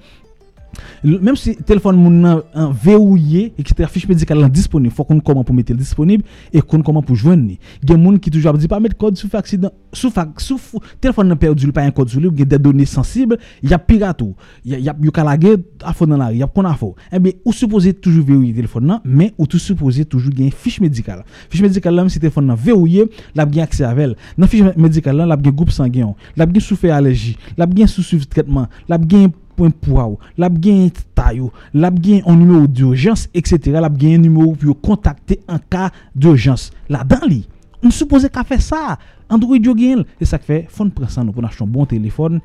même si téléphone moun nan an verrouillé et que fiche médicale nan disponible faut qu'on comment pour mettre le disponible et qu'on comment pour joindre ni. Gen moun qui toujours dit pas mettre code sous accident sous sous téléphone nan perdu pas un code sur lui ou gen des données sensibles il y a pirate il y a y a à fond dans la rue y a qu'on a faux. Eh bien ou supposé toujours verrouiller téléphone nan mais ou tout supposé toujours gen fiche médicale. Fiche médicale même si téléphone nan verrouillé la gen accès avec elle. Dans fiche médicale là la gen groupe sanguin la gen souffert allergie la gen sous suivi traitement la gen point poids la gen taille la un numéro d'urgence etc. la un numéro pour contacter en cas d'urgence. Là dans li on suppose qu'a fait ça. Android yo et ça que fait faut prendre ça nous pour acheter un bon téléphone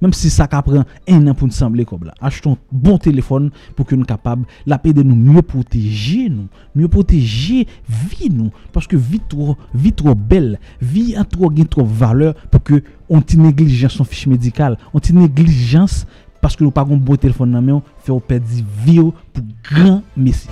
même si ça prend un an pour nous sembler comme là. Achetons un bon téléphone pour que nous capable la paix de nous mieux protéger nous mieux protéger vie nous. Parce que vie trop vie trop belle vie a trop gain trop valeur pour que on négligence son fiche médicale. On ti négligence parce que nous pas un bon téléphone dans main fait perdre vie ou pour grand messie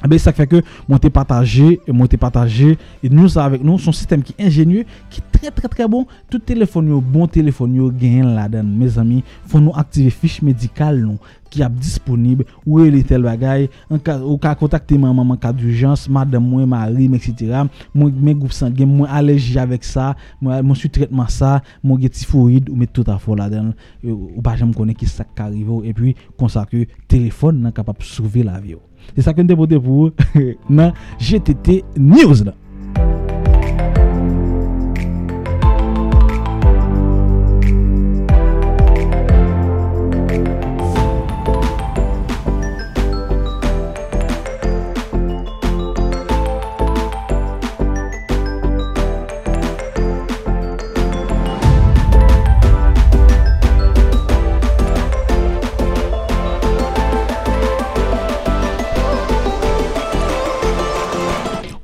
Ah ben, ça fait que monter partager monter partager et nous avec nous son système qui est ingénieux qui est très très très bon. Tout téléphone yo, bon téléphone yo gain là-dedans mes amis faut nous activer fiche médicale non qui est disponible. Ou elle tel bagaille? En cas ou cas contacter maman en cas d'urgence madame moi Marie etc. moi mes groupes sanguins moi allergie avec ça. Moi mon sous traitement ça. Mon typhoïde ou mettre tout à fond là-dedans ou pas jamais connaît qui ça arrive et puis consacre téléphone capable sauver la vie C'est ça que nous dévoté pour vous dans GTT News. Là.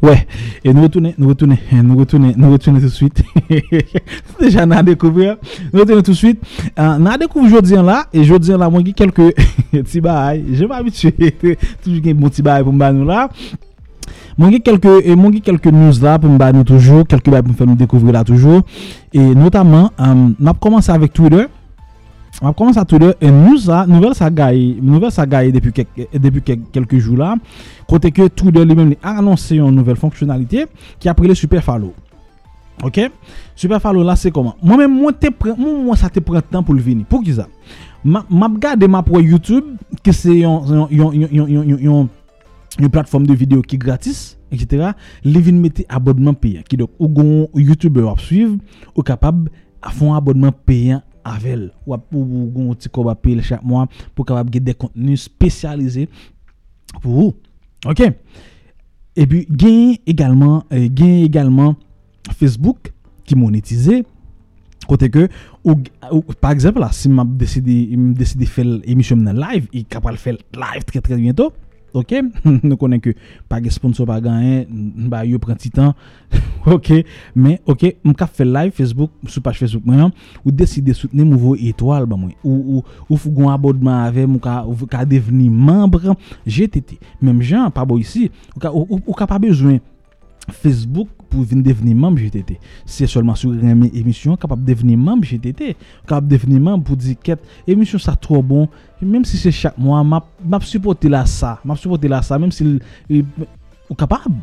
Ouais, et nous retournons, nous retournons, nous retournons, nous retournons tout de suite. Déjà, on a découvert, nous retournons tout de suite. Euh, on a découvert aujourd'hui là, et aujourd'hui là, moi, quelques petits bails. Je m'habitue, toujours des petits bails pour nous là. Moi, j'ai quelques, moi, quelques news là pour nous toujours, quelques bails pour me faire nous découvrir là toujours. Et notamment, euh, on a commencé avec Twitter. Mwen koman sa tou de, nouvel sa gaye depi kelke jou la, kote ke tou de li men li anonsen yon nouvel fonksyonalite ki apre le Super Fallow. Ok? Super Fallow la se koman? Mwen men mwen sa te pren tan pou l vini. Pou ki sa? Map gade map wè YouTube ki se yon platform de video ki gratis, etc. Li vini mette abodman peyen. Ki dok ou gon YouTuber ap suiv, ou kapab a fon abodman peyen avec ou ou gon petit payer chaque mois pour capable des contenus spécialisés pour vous. Ok? Et puis, gain également, euh, gain également Facebook qui monétisé. Côté que, ou, par exemple, là, si je décidé, décidé de faire l'émission live, il capable faire live très très bientôt. Ok, nous connaissons que pas de sponsor pas gagné, bah yo prend petit temps. ok, mais ok, on ka fait live Facebook sur page Facebook moi ou décider soutenir nouveau étoile bah moi. Ou ou ou un abonnement avec ou ka ou devenir membre GTT. Même gens pas bon ici, ou ou, ka pas besoin. Facebook pour venir devenir membre GTT. C'est seulement sur une émission capable de devenir membre GTT, capable de devenir membre pour dire que émission ça trop bon, même si c'est chaque mois, m'a supporter là ça, m'a supporter là ça même si ou capable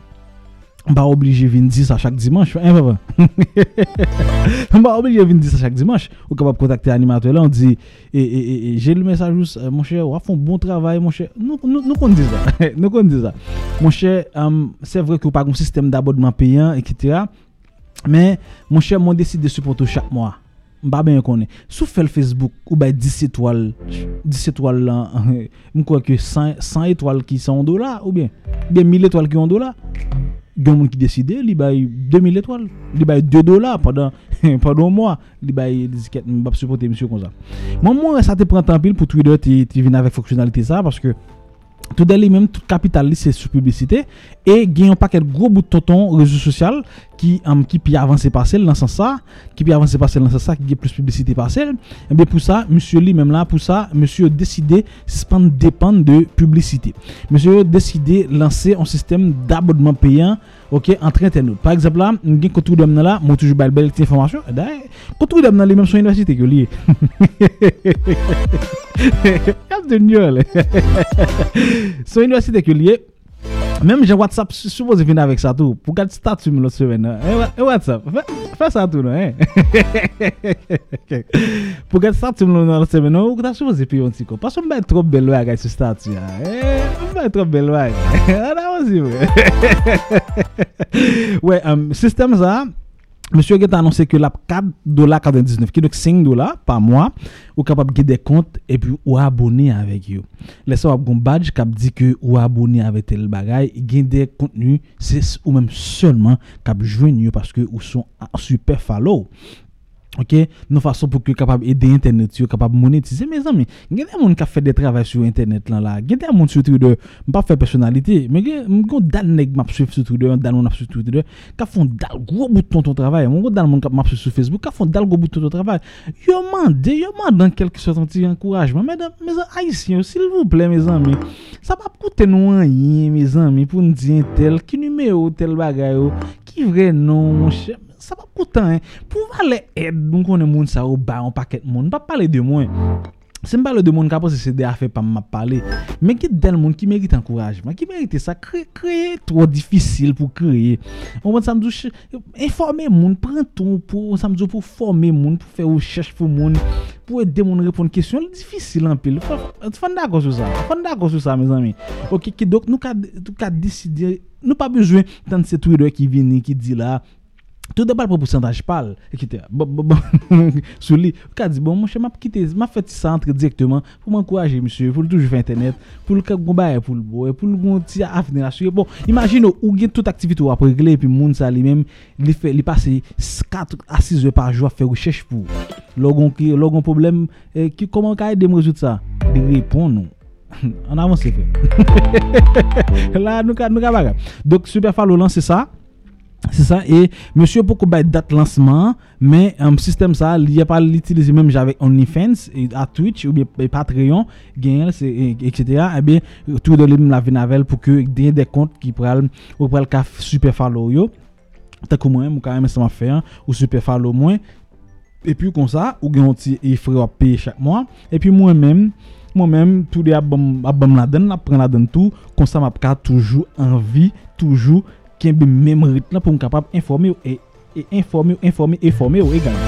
on obligé de venir dire ça chaque dimanche. Hein, papa? on va obligé de venir dire ça chaque dimanche. On capable de contacter l'animateur là, on dit j'ai le message euh, mon cher, on fait un bon travail, mon cher. Nous, nous, nous, on dit ça. nous, on dit ça. Mon cher, euh, c'est vrai que pas un système d'abonnement payant, etc. Mais, mon cher, on décide de supporter chaque mois. Mba ben connaît. Sous fait le Facebook, ou ben 10 étoiles, 10 étoiles là, je crois que 100, 100 étoiles qui sont en dollars, ou bien, bien 1000 étoiles qui sont en gen moun ki deside, li bay 2000 etwal, li bay 2 dola padan, padan mwa, li bay diziket, mbap supporte msye kon sa. Mwen mwen sa te prentan pil pou Twitter ti, ti vin avèk foksyonalite sa, paske tout d'ailleurs même tout capital c'est sur publicité et gagne un paquet de gros bout de tonton réseau social qui um, qui peut avancer parcelle dans ça qui peut avancer parcelle dans ce sens ça qui a plus publicité parcelle et eh bien pour ça monsieur lui même là pour ça monsieur a décidé suspendre dépendre de publicité. Monsieur a décidé lancer un système d'abonnement payant OK entre internet par exemple là gagne contour d'homme là moi toujours belle belle information d'ailleurs contour d'homme là les mêmes sur université que lié Cap de. Son université que lié. Mèm jè WhatsApp souboze vin avèk sa tou, pou gade statu mè lòt semen nan. E WhatsApp, fè sa tou nan, e. Pou gade statu mè lòt semen nan, ou gade souboze pi yon ti ko. Pasou mbè trop bel wè agay sou statu ya. Mbè trop bel wè. An avon si wè. Wè, sistem sa, Monsieur a annoncé que la 4 dollars 99 qui est donc 5 dollars par mois ou capable de des comptes et puis ou abonné avec eux. Laissez un badge qui dit que ou abonné avec tel bagage, il des contenus c'est ou même seulement cap joindre parce que ou sont super follow. Ok, nous façon pour que capable aider internet, capable monétiser mes amis. Il y a des gens qui fait des travaux sur internet là là. Il y a des gens sur Twitter, pas faire personnalité, mais il y a des gens nèg m'a suivre sur Twitter, dans on sur Twitter, qui font dal gros bout de ton travail. Mon dans mon m'a sur Facebook, qui font dal gros bout de ton travail. Yo mande, yo mande sorte un petit encouragement. Mesdames, mes haïtiens, s'il vous plaît mes amis. Ça va coûter nous rien mes amis pour nous dire tel qui numéro tel bagay qui vrai non mon cher sa pa koutan. Pou valè ed, moun konen moun sa ou ba an paket moun, pa pale de mwen. Se m pale de moun kapos se se de afe pa m ap pale, men ki del moun ki merite ankorajman, ki merite sa, kreye, kreye, tro difisil pou kreye. Ou moun samdou, informe moun, prenton pou, samdou pou forme moun, pou fe ou chèche pou moun, pou ede moun repon kèsyon, difisil anpil. Fanda gos ou sa, fanda gos ou sa, mes ami. Ok, ki dok, nou ka, nou ka deside, nou pa bejwen tan se twidwe ki vini, ki di la, tout d'abord pour pourcentage parle etc sur lui qu'a dit bon mon cher m'a quitté m'a fait ça entre directement pour m'encourager monsieur pour toujours faire internet pour le combat pour le boy pour le bon petit avenir là bon imagine ou gain toute activité pour régler puis monde ça lui même il fait il passe 4 à 6 heures par jour à faire recherche pour logon qui logon problème qui comment qu'a aider résoudre ça il répond non On avance frère. Là nous nous. Donc Super Fallo lan c'est ça. C'est ça, et monsieur beaucoup bah, date lancement, mais un système ça, il n'y a pas l'utiliser même avec OnlyFans, et à Twitch ou bien Patreon, gain, etc. Et bien, tout de même la navel pour que des des comptes qui pourraient ou pourraient le super follow yo. Tant que moi, quand même ça m'a fait ou super follow moins. Et puis comme ça, ou petit et frais à payer chaque mois. Et puis moi-même, moi-même, tous les abonnements la donne, prend la donne tout, comme ça m'a toujours envie, toujours qui le même rythme pour capable d'informer et, et informer, informer, informer également.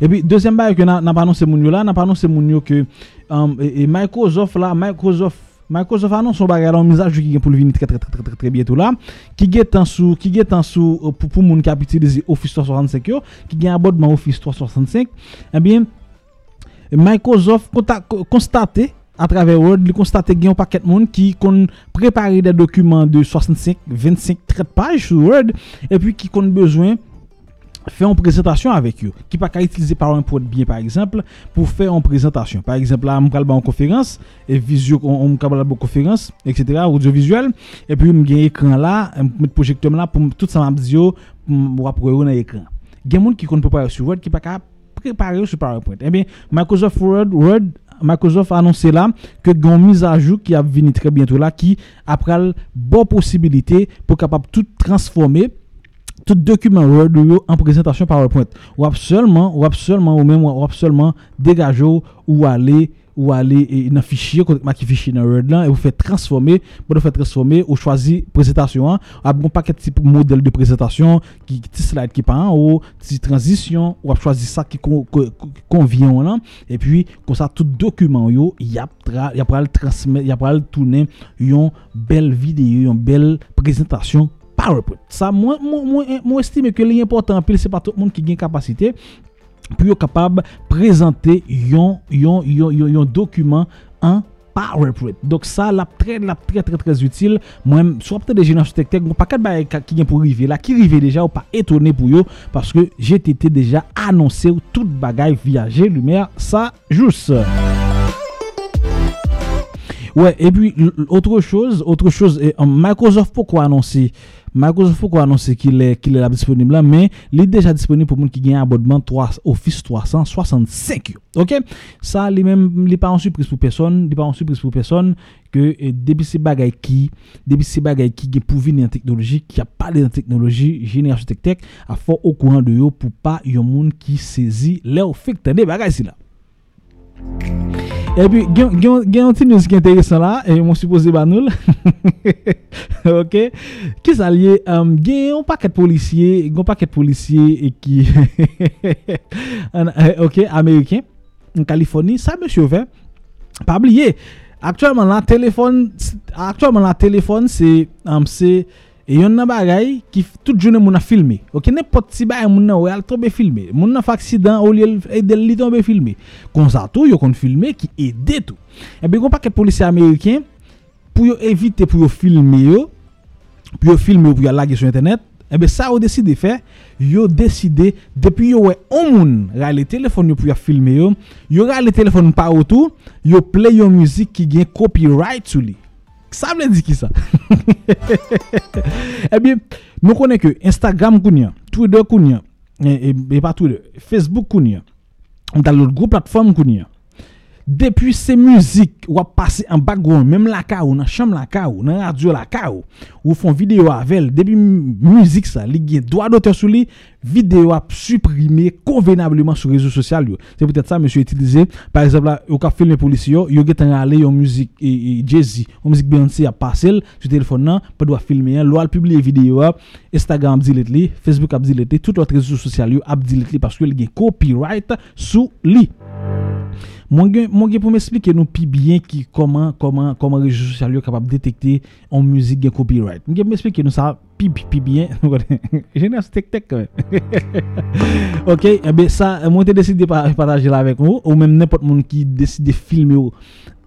Et puis, deuxième bail que n'a pas annoncé mon là, n'a pas annoncé mon que um, Microsoft là, Microsoft Microsoft annonce son bagage en mise à jour qui pour venir très très très très très bientôt là qui est en sous qui est en sous euh, pour pour moun qui utilise Office 365 qui a un abonnement Office 365 eh bien Microsoft constaté à travers Word, il constate qu'il y a un paquet de monde qui ont préparé des documents de 65, 25, 30 pages sur Word et puis qui ont besoin faire une présentation avec eux, qui pas qu'à utiliser PowerPoint bien par exemple pour faire une présentation. Par exemple, là, je en conférence et visio on me en conférence, etc. audiovisuel et puis je un écran là, un projecteur là pour tout ça m'a dit pour apprendre dans l'écran. Il y a gens qui préparé sur Word qui pas qu'à préparer sur PowerPoint. Eh bien, Microsoft Word, Word Microsoft a annoncé là que une mise à jour qui a venu très bientôt là qui après bonne possibilité pour capable tout transformer tout document Word en présentation PowerPoint. Ou seulement ou seulement ou même ou seulement dégager ou aller ou aller dans fichier qui fichier dans Word là et vous faites transformer pour faire transformer ou choisir présentation a un paquet de type modèle de présentation qui petit slide qui pas en haut petit transition ou choisir ça qui convient là et puis comme ça tout document yo y a y a le transmettre y a une belle vidéo une belle présentation PowerPoint. Ça, moi, moi, moi, estime que l'important, c'est pas tout le monde qui a une capacité pou yo kapab prezante yon, yon, yon, yon dokumen an PowerPoint. Dok sa lap tre, lap tre, tre, tre util. Mwen, sou apte de jenaj tek tek, mwen pa kat baye ki gen pou rive la, ki rive deja ou pa etone pou yo, paske JTT deja anonse ou tout bagay viaje lumière sa jous. Ouais, et puis, autre chose, autre chose, euh, Microsoft pourquoi annoncer Microsoft faut annoncer qu'il est, qu'il est disponible là, mais il est déjà disponible pour les gens qui un abonnement 3, Office 365. Ok? Ça, il n'est pas en surprise pour personne, il pas en surprise pour personne que eh, depuis ces bagailles qui, depuis ces bagailles qui pour venir en technologie, qui a parlé en technologie, génération tech tech, à fort au courant de eux pour pas y monde qui saisit fait des bagailles là. E pi gen yon ti news ki enteresan la, e moun suppose banoul. ok. Ki sa liye, um, gen yon paket polisye, gen yon paket polisye e ki, ok, Ameriken, en Kaliforni, sa mè chouve, pa bliye, aktuelman la telefon, aktuelman la telefon se, um, se, et yon nan bagay ki tout jounen moun a filme. Ok, nepot si bagay moun nan ou al tombe filme. Moun nan fa ou li el li tombe filme. Kon sa tou, yo kon filme ki ede tou. Ebe kon pa polisi Ameriken, pou yo evite pou yo filme yo, pou yo filme yo pou yo lage sou internet, ebe sa ou deside fe, yo deside, depi yo we on moun rale telefon yo pou yo filme yo, yo rale telefon pa ou tou, yo play yo müzik ki gen copyright sou li. Ça veut dire qui ça? Eh bien, nous connaissons que Instagram kounya, Twitter kounya, et, et, pas Twitter, Facebook kounya, dans l'autre groupe plateforme kounya. Depuis ces musiques ou passer en background, même la ou dans chambre la ou dans radio la ou font vidéo avec depuis musique ça, li droit d'auteur sur lui, vidéo a supprimé convenablement sur les réseaux sociaux. C'est peut-être ça monsieur utilisé. Par exemple là, au café les policiers, yo get aller en musique et Jay-Z, en musique Beyoncé a passé sur téléphone là, pas doit filmer, loi publier vidéo, Instagram dit Facebook a dit tout autre réseaux sociaux a dit parce que y a copyright sous lui. Moi, je pour m'expliquer nous plus bien qui comment comment comment les réseaux sociaux capable de détecter en musique de copyright. Je vais m'expliquer nous ça plus plus bien. Génération tech tech quand. OK, eh bien ça moi j'ai de partager là avec vous ou même n'importe monde qui décide de filmer ou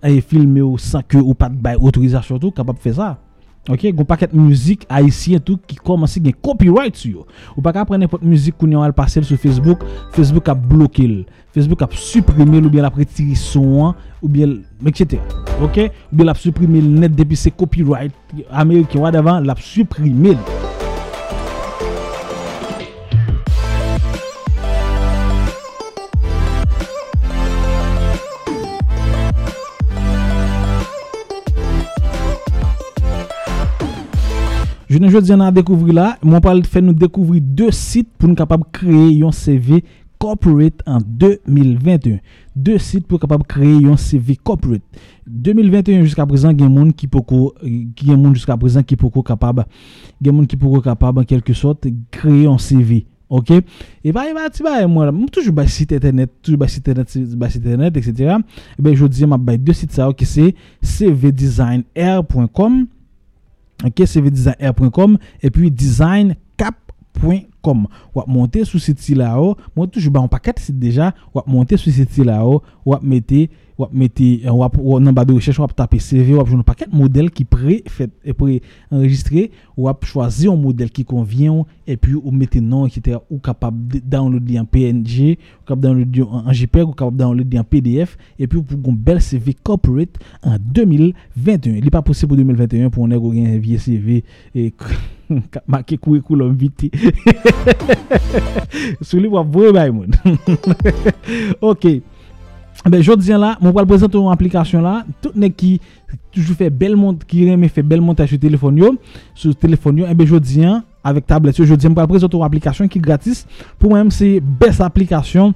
et filmer ou sans que ou pas de autorisation tout capable de faire ça. Ok, gon paquet de musique haïtien tout qui commence à gen copyright sur. Ou pas prendre n'importe musique qu'on a passer sur Facebook, Facebook a bloqué, Facebook a supprimé ou bien la retiré son ou bien etc. OK, ou bien l'a supprimé net depuis copyright américain ou d'avant l'a supprimé. Je ne dis à découvrir là, moi parle fait nous découvrir deux sites pour nous créer un CV corporate en 2021. Deux sites pour capable créer un CV corporate. 2021 jusqu'à présent, il y a monde qui peut qui monde jusqu'à présent qui peut capable il monde qui peut capable en quelque sorte créer un CV. OK? Et bah, bah, tu vas moi toujours sur site internet, toujours sur site internet, site internet etc. Et ben je dis m'a deux sites ça OK c'est cvdesigner.com ok cvdesigner.com et puis designcap.com ou monter sur ce site là haut moi toujours ba un paquet site déjà ou monter sur ce site là haut ou mettre ou mettez ou dans de recherche ou taper CV ou un paquet modèle qui pré fait et pré enregistré ou choisir un modèle qui convient et puis ou mettez nom etc ou capable de downloader en PNG ou capable downloader en JPEG ou capable downloader en PDF et puis pour un bel CV corporate en 2021 il pas possible pour 2021 pour un CV marqué curriculum vitae celui va voir OK ben, je dis là, je vais présenter une application là. Tout le qui toujours fait bel montage, qui aime fait bel montage sur téléphone, sur téléphone, et eh ben, je dis avec tablette, je dis, je vais présenter une application qui est gratis. Pour moi, c'est best application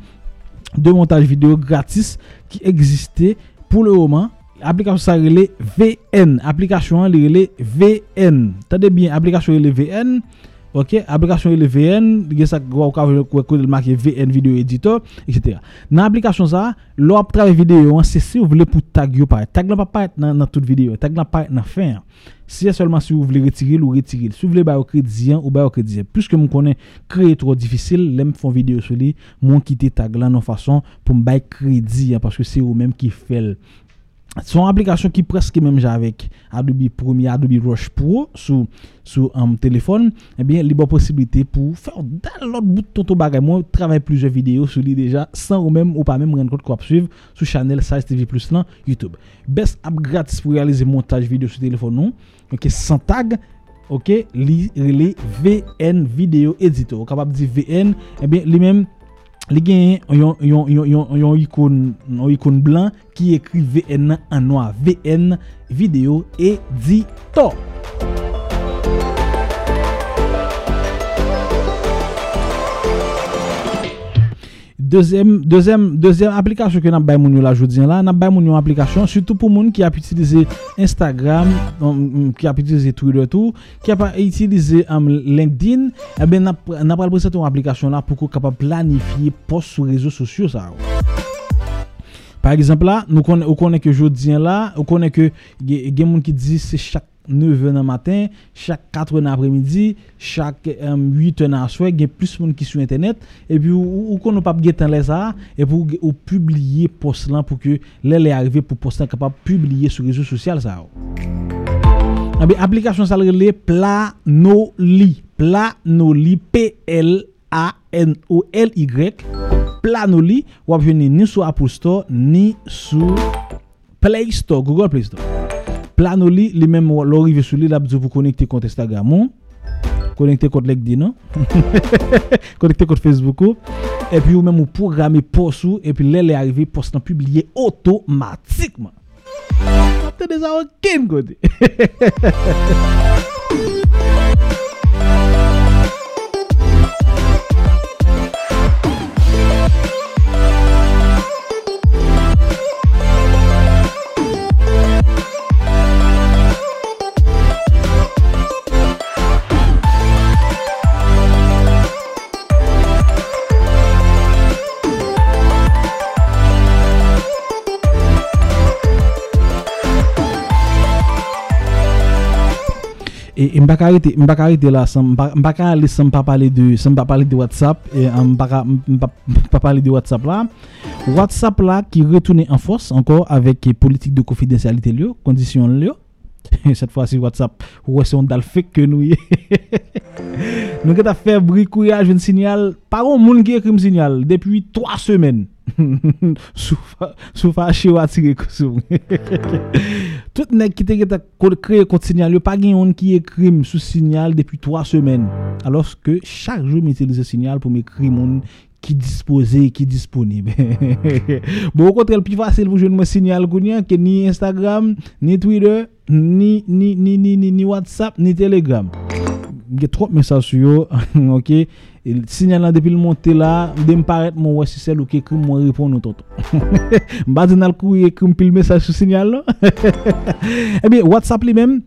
de montage vidéo gratis qui existait pour le moment. Application ça relève VN. Application relève VN. Tenez bien, application relève VN. Ok, aplikasyon e le VN, gen sa kwa wakavè kwe kode l makye VN Video Editor, etc. Nan aplikasyon sa, lò ap trave video an, se se ou vle pou tag yo paret. Tag lan pa paret nan tout video, tag paret nan fin. Se se solman se ou vle retiril ou retiril. Se ou vle bayo krediyan ou bayo krediyan. Piske moun konen kreye tro difisil, lem fon video sou li, moun kite tag lan nan fason pou mbay krediyan, paske se ou menm ki fel. Son aplikasyon ki preske menm javek Adobe Premiere, Adobe Rush Pro sou um, telefon, ebyen li bo posibilite pou fè ou dal lot bout tonto bagay. Mwen travè plouze video sou li deja, san ou menm ou pa menm ren kote kwa ap suiv sou chanel Saj TV Plus nan YouTube. Best app gratis pou realize montaj video sou telefon nou, ok, san tag, ok, li li VN Video Editor. O kapap di VN, ebyen li menm, li gen yon ikon blan ki ekri VN an noa VN Video Editor Dezem, dezem, dezem aplikasyon ke nan bay moun yo la joudien la, nan bay moun yo aplikasyon, sütou pou moun ki ap itilize Instagram, ki ap itilize Twitter tou, ki ap itilize LinkedIn, ebe nan pral preset yon aplikasyon la pou ko kapap planifiye post sou rezo sosyo sa. Par exemple la, nou konen ke joudien la, nou konen ke gen moun ki dizi se chak 9 nan matin, chak 4 nan apremidi, chak 8 nan aswe, gen plus moun ki sou internet, epi ou kon nou pap getan le sa, epi ou publiye post lan pou ke le le arrive pou post lan kapap publiye sou rezo sosyal sa ou. Epi aplikasyon sa le le Planoli, Planoli, P-L-A-N-O-L-Y, Planoli, wap jweni ni sou Apple Store, ni sou Play Store, Google Play Store. Planoli, li menm lor rive sou li la pou konekte kont Instagram ou, konekte kont LinkedIn ou, konekte kont Facebook ou, epi ou menm ou programe post ou, epi lè lè arrive post nan publie otomatikman. Apte de sa kote. E mbaka arite la, mbaka ali se mpa pale de WhatsApp, e mbaka mpa pale de WhatsApp la. WhatsApp la ki retoune en fos, ankor, avek politik de konfidensyalite liyo, kondisyon liyo. cette fois-ci WhatsApp, ouais, c'est un dal fake que nous Nous avons fait bricouillage un signal, par un monde qui écrit un signal depuis trois semaines. Sou fâché ou attiré sou. Tout nèg qui te créé contre signal, pas gen yon qui écrit sous signal depuis trois semaines. Alors que chaque jour m'utilise ce signal pour m'écrire mon qui disposé, qui disponible. bon, au contraire, le plus facile pour jouer un signal que ni Instagram, ni Twitter, ni, ni, ni, ni, ni, ni WhatsApp, ni Telegram. Il y a trop de messages sur eux, ok? Et le signal là, depuis le monté là, de me paraître, ouais, c'est celle qui écrit, moi, répondre tonton. M'a dit, le coup, écrit le message sur signal eh bien, WhatsApp lui-même,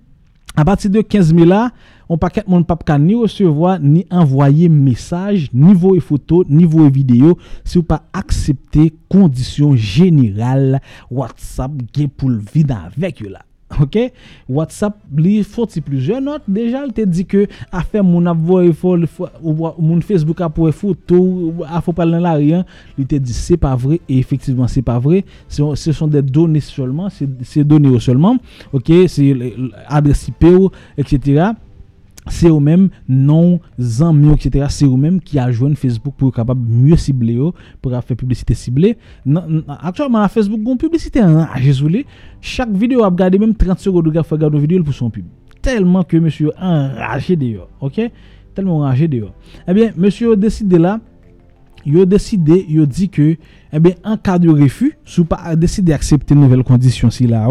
à partir de 15 000 là, on pas mon pas ni recevoir ni envoyer message, niveau et photo, niveau et vidéo si vous pas accepter conditions générales WhatsApp pour le vide avec là. OK? WhatsApp li faut plusieurs notes déjà il te dit que a faire mon envoyer mon Facebook a pour photo a faut parler là rien il te dit c'est pas vrai et effectivement c'est pas vrai. Ce sont des données seulement c'est données seulement OK? C'est adresse IP etc c'est eux-mêmes non amis etc c'est eux-mêmes qui a joint Facebook pour capable mieux cibler pour faire publicité ciblée. Actuellement Facebook une publicité en désolé. Chaque vidéo a regardé même 30 secondes de regarder une vidéo pour son pub. Tellement que monsieur enragé d'ailleurs OK? Tellement enragé d'ailleurs eh bien monsieur a décidé là. Il a décidé il a dit que eh bien en cas de refus si pas décidé d'accepter nouvelles conditions si là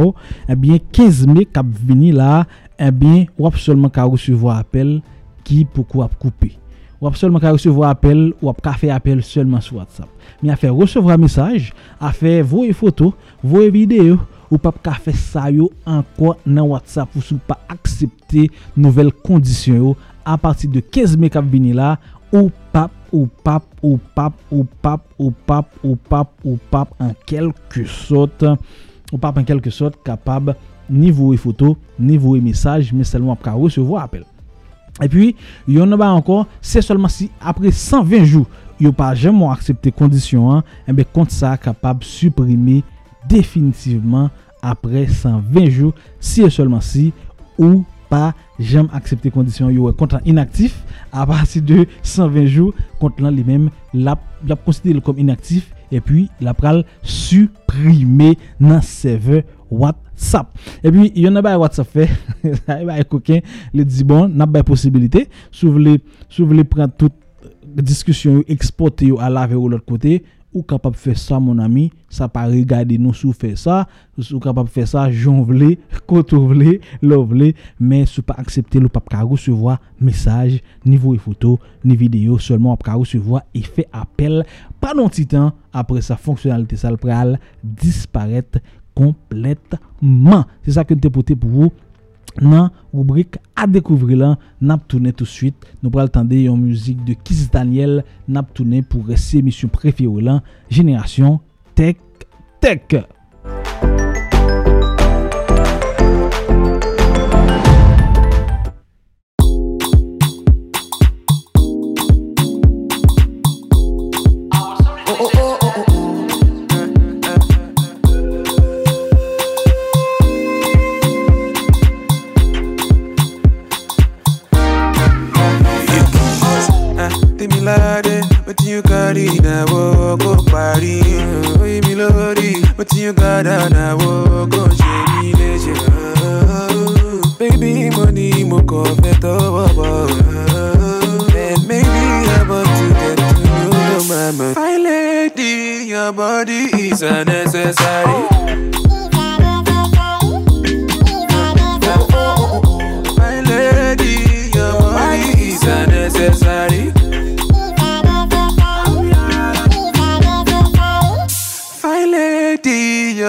eh bien 15 mai cap là eh bien, ou seulement qu'à recevoir appel qui pourquoi couper. Ou seulement qu'à recevoir appel ou qu'à faire appel seulement sur WhatsApp. Mais à faire recevoir message, à faire vos photos, vos vidéos, ou pas qu'à faire ça yo encore dans WhatsApp ou si pas accepter nouvelles conditions à partir de 15 mai cap venir là ou pas ou pas ou pas ou pas ou pas ou pas ou pas en quelque sorte ou pas en quelque sorte capable niveau et photo, niveau et message, mais seulement pour recevoir appel. Et puis, il y en a encore, c'est seulement si après 120 jours, il n'y pas jamais accepté condition, hein, et eh bien, compte ça capable supprimer définitivement après 120 jours, si seulement si, ou pas jamais accepté condition, il y a contrat inactif, à partir de 120 jours, compte là, lui-même, l'a considéré comme inactif, et puis, la pral supprimer dans serveur WhatsApp. Et puis, il y en a pas WhatsApp fait. Il y coquin, le dit bon, n'a pas possibilité. Si vous voulez, si vous voulez prendre toute discussion, exporter à la vers l'autre côté, ou capable de faire ça, mon ami, ça pas regarder nous sous faire ça, ou capable de faire ça, quand voulez, voulez, mais si pas accepter le pas recevoir message, niveau et photo, ni vidéo, seulement pas recevoir et fait appel, dans temps, après sa fonctionnalité, ça le disparaître complètement. C'est ça que nous porté pour vous dans rubrique à découvrir là, n'a tourné tout de suite. Nous allons attendre une musique de Kiss Daniel, n'a tourné pour rester émission préférée là, Génération Tech Tech. wetin you got down àwọ̀ kò ṣe mí léṣe. baby money, ní mo kàn fẹ́ tọwọ́ bọ̀. and maybe I want to get to know your mama. fine lady your body is unnecessary. Oh.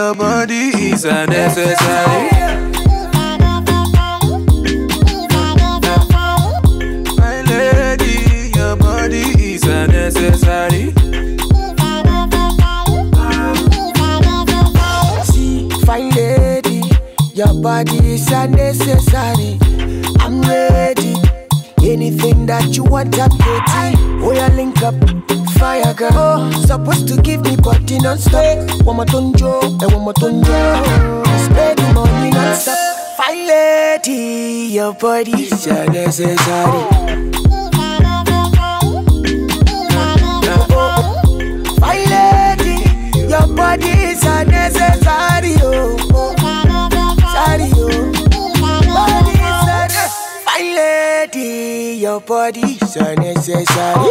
your body is unnecessary. My lady, your body is unnecessary. See, fine lady, your body is unnecessary. I'm ready. Anything that you want, I'm ready. Oh, yeah, link up. One more tonjo, and one more tonjo. Spend the money non-stop. File. lady, your body's a necessary. My lady, your body's a necessary. Oh, oh. sorry, oh. A ne- My lady, your body's a necessary.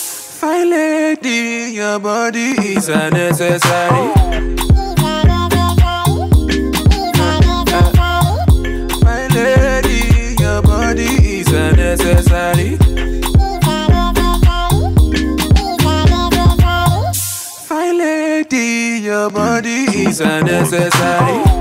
Lady, your body is unnecessary. My lady, your body is unnecessary. Fine lady, your body is unnecessary.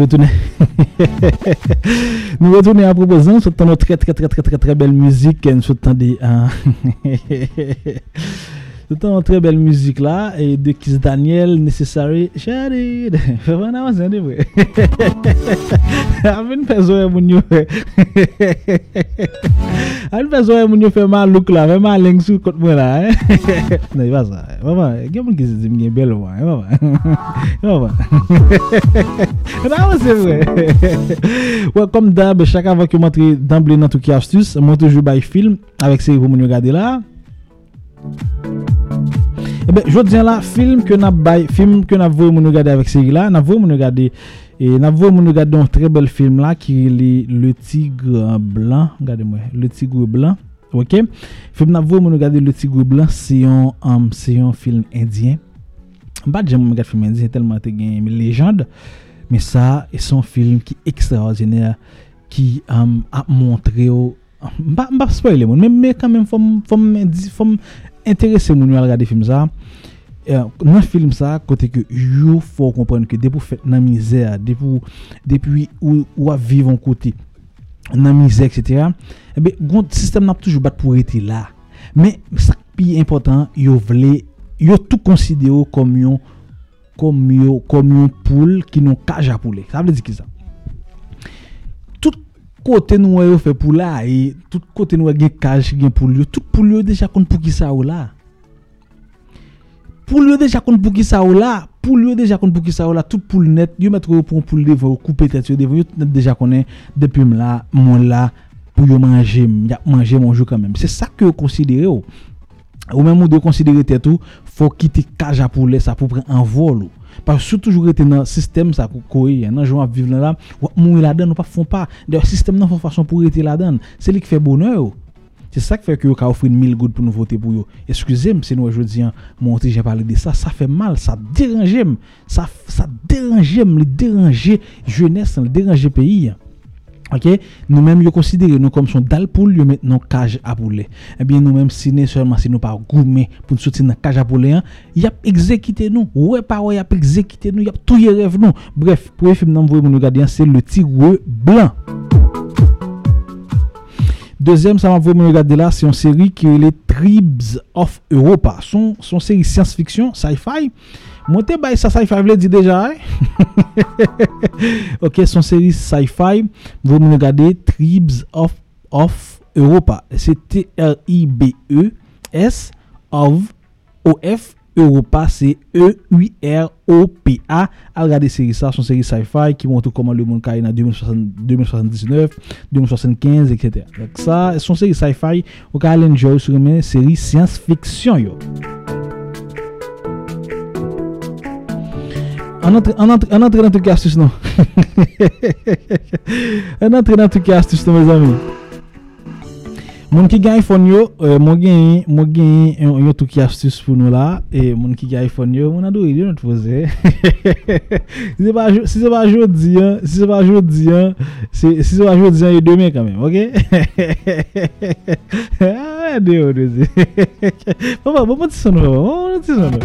Nous retournons. nous retournons à proposer, nous notre très très très très très très belle musique, nous souhaitons des... hein. Souhaitons une très belle musique là, et de Kiss Daniel, Necessary, Chérie, fais pas avancer, de vrai. Aven fè zoè moun yo. Aven fè zoè moun yo fè man look la, fè man leng sou kote mwen la. eh. Non, y pa sa. Maman, gen moun ki se di mwen bel wan. Maman. Maman. Nan wè se vre. Wè, kom dab, chak avan ki yo montre d'amble nan tou ki astus, mwen toujou bay film, avek seri pou moun yo Ebe, eh jodi an la, film ke nap bay, film ke nap vwe moun nou gade avek seri la, nap vwe moun nou gade, e nap vwe moun nou gade don tre bel film la ki li Le Tigre Blanc, gade mwen, Le Tigre Blanc, ok? Film nap vwe moun nou gade Le Tigre Blanc, se yon, um, se yon film indyen. Bat jem moun gade film indyen, telman te gen lejande, me sa, e son film ki ekstraordinèr, ki um, ap montre yo, Mba spoile moun, men me kanmen fòm interese moun yo al gade film sa, euh, dans film ça côté que yo comprendre que depuis fait dans misère depuis depuis ou vivre en côté dans misère etc gon système n'a toujours battre pour être là. Mais ça qui est important yo vle yo tout considéré comme yon comme yo comme yon poule non cage à poulet ça veut dire qui ça? Tout côté nous yo pour là et tout côté nous gen cage gen poule yo tout poule yo compte pour qui ça ou là poule yo déjà pour qui ça ou là poule yo déjà pour qui ça ou là tout poule net yo mettre yo pour poule devant couper tête yo devant yo déjà connaît depuis là mon là pour yo manger manger mon jour quand même. C'est ça que yo considéré ou? Ou même ou de considérer tête tout faut quitter cage à poulet ça pour prendre un vol parce que toujours été dans système ça ko nan jouer vivre là ou mourir là-dedans ou pas font pas. D'ailleurs système nan font façon pour être là-dedans. C'est lui qui fait bonheur. C'est ça qui fait que vous offrir 1000 gouttes pour nous voter pour vous. Excusez-moi si nous aujourd'hui monter j'ai parlé de ça, ça fait mal, ça dérange, ça ça dérange, le déranger jeunesse, le pays. Ok, nous-mêmes, nous considérons nous comme son dal poule, nous maintenant cage à poulet. Eh bien, nous-mêmes, si nous seulement si nous pas gourmet pour nous sortir dans cage à poulet, hein, il a exécuté nous. Ouais, pas ouais, il a exécuté nous, il a tout rêve nous. Bref, pour le film, nous nous regarder, c'est le tigre blanc. Deuxième, ça m'a vraiment regarder là, c'est une série qui est les Tribes of Europa. Son, son série science-fiction, sci-fi. Monte bay sa sci-fi vle di deja Ok, son seri sci-fi Vou mwen gade Tribes of, Europa Se T-R-I-B-E-S Of O-F Europa se E-U-R-O-P-A Al gade seri sa Son seri sci-fi Ki montre koman le moun kaye nan 2079 2075 etc Son seri sci-fi Ou ka alen jow sou men seri science fiction yo On entre, dans tout astuce, non? on entre dans tout astuce, non, mes amis. Moun ki gen iPhone yo, euh, moun gen yon yon tou ki astus pou nou la, e moun ki gen iPhone yo, moun adou yon not pose. si se pa jodi yon, si se pa jodi yon, si se pa jodi yon, yon demen kamen, ok? A, ah, de yo, de yo. Papa, papa ti son nou, papa ti son nou.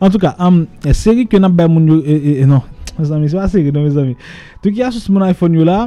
En tout ka, um, seri ke nan bè moun yo, e, e, e, non, mes ami, se pa seri, non mes ami. Tou ki astus moun iPhone yo la,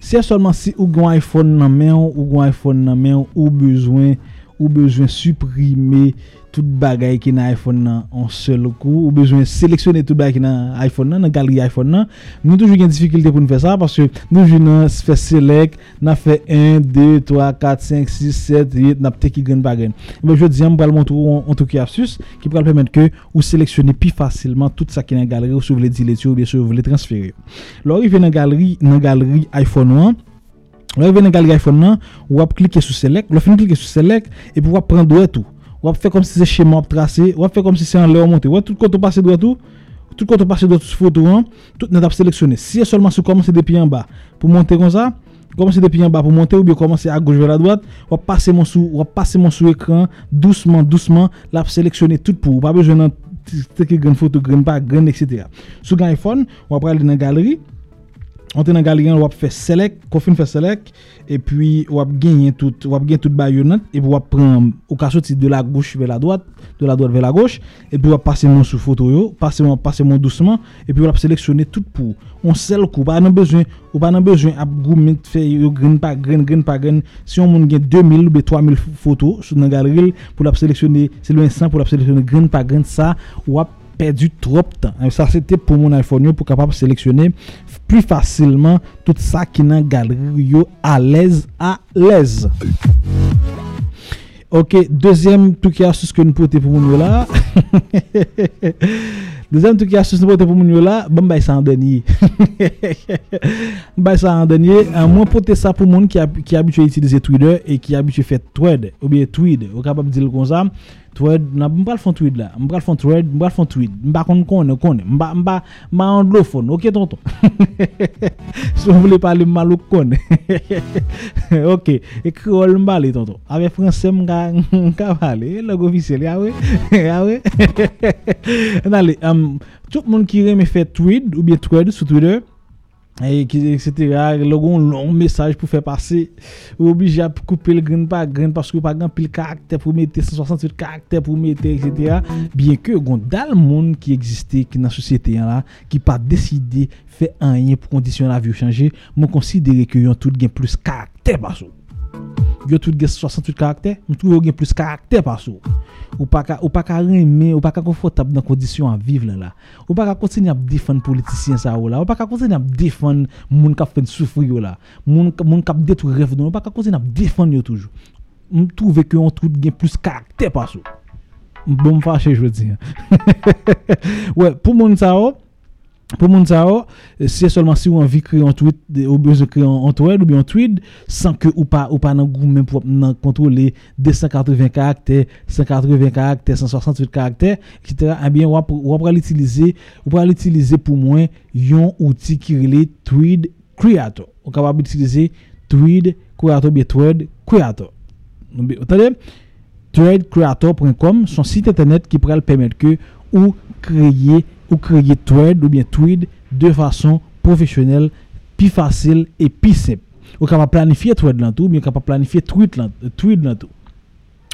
Se solman si ou gwen iPhone nan men ou, ou gwen iPhone nan men ou, ou bezwen ou besoin supprimer tout bagay ki nan iPhone en seul coup. Ou besoin sélectionner tout bagay ki nan iPhone nan, nan galerie iPhone nan. Nous toujours une difficulté pour nous faire ça parce que nous jouons fait select n'a fait 1 2 3 4 5 6 7 8 n'a peut qui gagne pas gagne. Mais je dis on va montrer en tout cas astuce qui peut permettre que vous sélectionner plus facilement tout ça qui dans galerie ou si vous voulez dileter ou bien si vous voulez transférer. Il vient dans galerie dans galerie iPhone 1 Là, vous dans galerie iPhone, nan, ou cliquer sur Select, vous cliquer sur Select, et puis vous prendre tout ou faire comme si c'est schéma tracé, ou faire comme si c'est en l'air monté. Ou tout quand on passe droit tout, quand on passe droit tout photo, hein, tout n'est sélectionné. Si seulement si commencer depuis en bas pour monter comme ça, commencer depuis en bas pour monter ou bien commencer à gauche vers la droite, ou passer mon sous, ou passer mon sous écran doucement, doucement, là sélectionner tout pour, pas besoin de une photo, grande pas, grande, etc. Sur iPhone, on va aller dans la galerie, on dans on va faire select, qu'on fait select, et puis on va gagner tout on va gagner toute baïonnette et on va prendre au cas de la gauche vers la droite de la droite vers la gauche et puis on va passer mon sous photo passer mon doucement et puis on va sélectionner tout pour on seul coup pas n'a besoin ou pas besoin à faire yo grain pas grain grain pas grain si on gagne 2000 ou 3000 photos sur la galerie pour la sélectionner c'est le instant pour la sélectionner grain pas grain ça ou perdu trop de temps. Ça, c'était pour mon iPhone pour capable sélectionner plus facilement tout ça qui dans galerie à l'aise à l'aise. OK, deuxième truc qui a ce que nous porter pour nous là. deuxième truc qui astuce nous pour mon là, bon bah ça en dernier. bah ça en dernier, moi porter ça pour monde qui qui habitué utiliser Twitter et qui habitué faire thread ou bien tweet, ou capable de dire comme ça. Thread, nan mbra l fon tweet la, mbra l fon thread, mbra l fon tweet, mba kon kone, kone, mba, mba, mba anglofon, ok tonton? Si vous voulez parler malo kone. ok, et créole mba le tonton. Avec français mga, mga parler, langue officielle, ya we? Ya we? Allez, tout le monde qui aime faire tweet ou bien thread sur Twitter, et etc. Le un long message pour faire passer. Ou obligé à couper le grain par grain parce que pas grand pile caractère pour mettre 168 caractères pour mettre etc. Bien que gon dans le monde qui existait qui dans la société là qui pas décidé faire rien pour conditionner la vie changer, moi considérer que tout gain plus caractère parce Yo tout gen 68 karakter, m tou yo gen plus karakter pa sou. Ou pa ka reme, ou pa ka konfortab nan kondisyon an vive la la. Ou pa ka kontinye ap defan politisyen sa ou la. Ou pa ka kontinye ap defan moun fen soufri yo la. Moun kap detou rev don. Ou pa ka kontinye ap defan yo toujou. M tou vek yo an tout gen plus karakter pa sou. Bon m fache jwoti. Pou moun sa ou, Pour mon ça, c'est seulement si vous envie de créer un tweet, ou de créer un tweet ou bien un tweet, sans que ou pas ou pour contrôler 280 caractères, 180 caractères, 168 caractères, etc. Eh bien, on va l'utiliser, on va l'utiliser pour moi un outil qui est Tweet Creator. Est capable d'utiliser Tweet Creator, bien Tweet Creator. Entendez? Tweetcreator.com, son site internet qui pourrait permettre que ou créer ou créer thread ou bien tweet de façon professionnel, plus facile et plus simple. Ou capable planifier thread là tout, bien capable planifier tweet là, tweet là tout.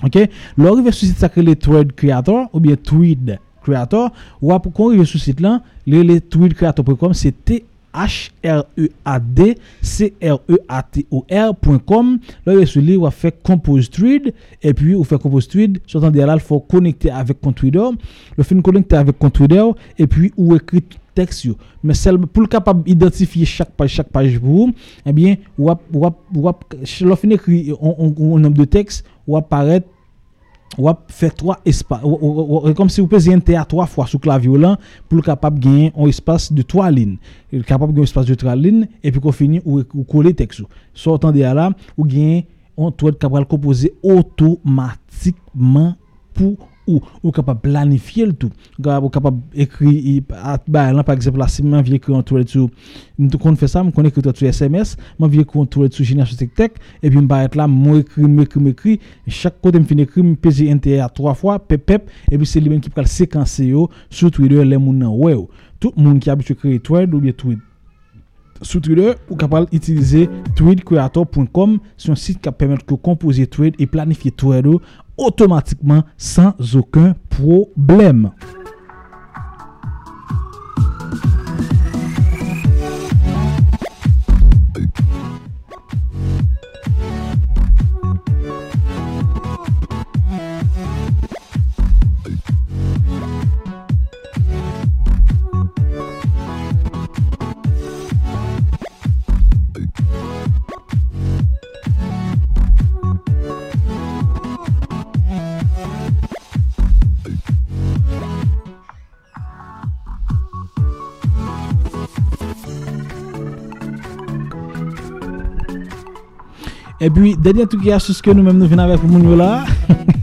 OK? Là arrive sur site sacré le thread creator ou bien tweet creator ou après arrive sur site là, le, le tweet creator.com c'est T H-R-E-A-D C-R-E-A-T-O-R.com Là, vous allez vous faire Compose Tweed et puis vous faire Compose Tweed. Sur il faut connecter avec ton Twitter. Le fait connecter avec ton Twitter et puis vous écrit texte. Mais pour le capable d'identifier chaque page, chaque page pour vous, eh bien, vous, vous, vous, vous, nombre de textes, ou apparaître ou fait trois espaces comme si vous pesez enter à trois fois sur clavier là pour capable gagner un espace de trois lignes. Capable gagner un espace de trois lignes et puis qu'on finit ou, coller texte. Sortant de là ou gagner on doit capable composer automatiquement pour ou ou capable planifier le tout. Ou capable écrire par exemple là si je viens écrire un tour sur nous fait ça on connaît écrire sur SMS moi viens écrire un tour sur génération TikTok et puis me être là moi écrire m'écrire m'écrire chaque côté me finir écrire me peser intérieur trois fois pep pep et puis c'est lui même qui peut séquencer sur Twitter les moun ouais tout monde qui habitué créer Twitter ou bien Twitter sur Twitter, ou capable d'utiliser tweetcreator.com, c'est un site qui permet de composer tweet et planifier tweet automatiquement sans aucun problème. Et puis, dernier truc, il y a ce que nous-mêmes nous venons avec pour nous là.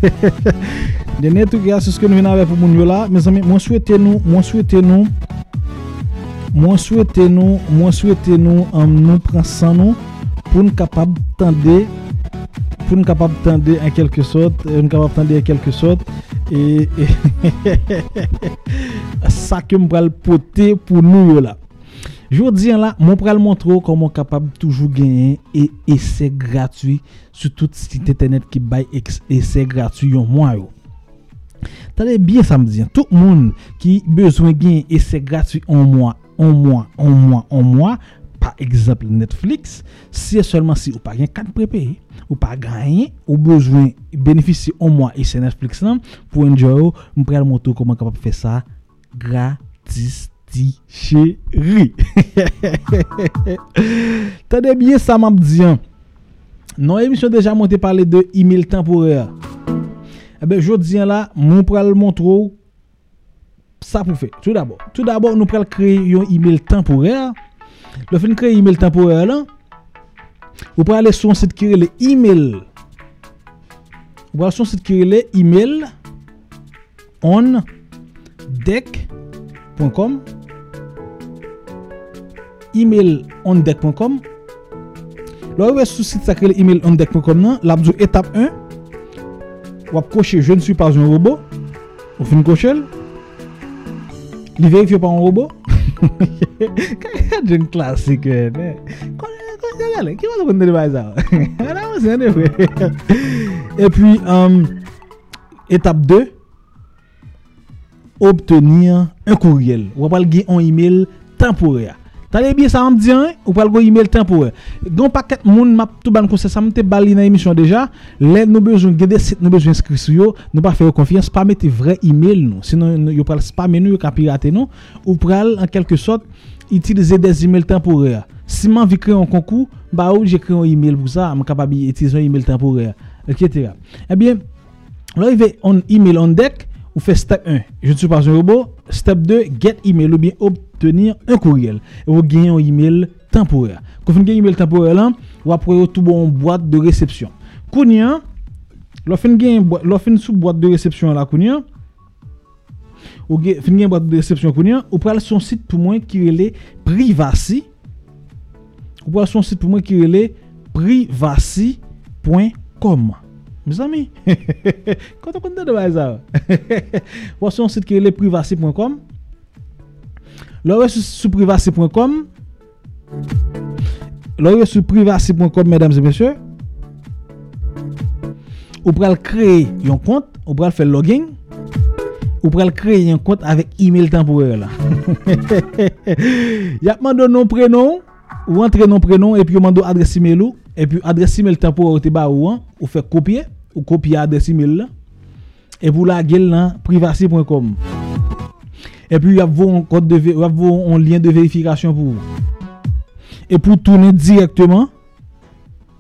dernier truc, il y a ce que nous venons avec pour nous là. Mes amis, moi souhaitez nous, moi souhaitez nous, moi souhaitez nous, moi souhaitez nous, en nous prendre ça nous, pour nous capable tendre, pour nous capable tendre en quelque sorte, nous capable tendre en quelque sorte. Et, ça que me poter pour nous là. Jodi an la, moun pral montre ou kon moun kapab toujou genyen e ese gratuy sou tout site internet ki bay ese gratuy yon mwa yo. Tade bien sa mdi an, tout moun ki bezwen genyen ese gratuy yon mwa, yon mwa, yon mwa, yon mwa, Par exemple Netflix, se seulement si ou pa gen kat prepeye, ou pa ganyen, ou bezwen benefisi an mwa e se Netflix nan, pou enjoy ou, mprel mwoto koman kapap fe sa gratis Ti chéri Tade bien sa map diyan Non emisyon deja monte pale de email temporel Ebe jodiyan la Moun pral montrou Sa pou fe Tout d'abord Tout d'abord nou pral kreye yon email temporel Le fin kreye email temporel Ou pral le son sit kreye le email Ou pral son sit kreye le email On Deck.com email ondek.com. Lò wè sou site sakre le email ondek.com nan, l ap djou etap 1, wap koche je ne suis pas un robot, ou fin koche l, li verifye pa un robot. Kaya jen klasik men, kon gale, ki wazan kon dene bay sa? Ana wè se ane wè. E pi, etap 2, obtenir un courriel. Ou pas un email temporaire. Tade biye sa am diyan, ou pal go email tan pou we. Gon paket moun map tou ban konse sa mte bali nan emisyon deja, lè nou bejoun gede sit nou bejoun inskripsi sou yo, nou pa fè yo konfiyans, pa mette vre email nou. Sinon yo pral spamen nou, yo ka pirate nou, ou pral en kelke sot itilize des email temporel. Si man vi kre yon konkou, ba ou je kre yon email pou sa, am kapabi itilize yon email temporel, etc. Ebyen, lò yve yon email on deck, ou fè step 1, je ne suis pas un robot, step 2, get email ou bien obtenu obtenir un courriel. Et vous gagnez un email temporaire. Quand vous avez un email temporaire, là, vous avez tout bon boîte de réception. Kounia, lorsque vous avez sous boîte de réception là, Kounia, ou fin une boîte de réception Kounia, ou prenez son site pour moi qui est privacy. Ou prenez son site pour moi qui est privacy.com. Mes amis, quand on compte de ça, voici un site qui est privacy.com. Là, sur privacy.com, Lò yo sou privacy.com, mèdames et mèsyè, ou pral kreye yon kont, ou pral fè login, ou pral kreye yon kont avèk email temporè la. Yap mando non prenon, ou antre non prenon, epi yo mando adres email ou, epi adres email temporè ou te ba ou an, ou fè kopye, ou kopye adres email epi ou la gel nan et puis il un code de il un lien de vérification pour vous. Et pour tourner directement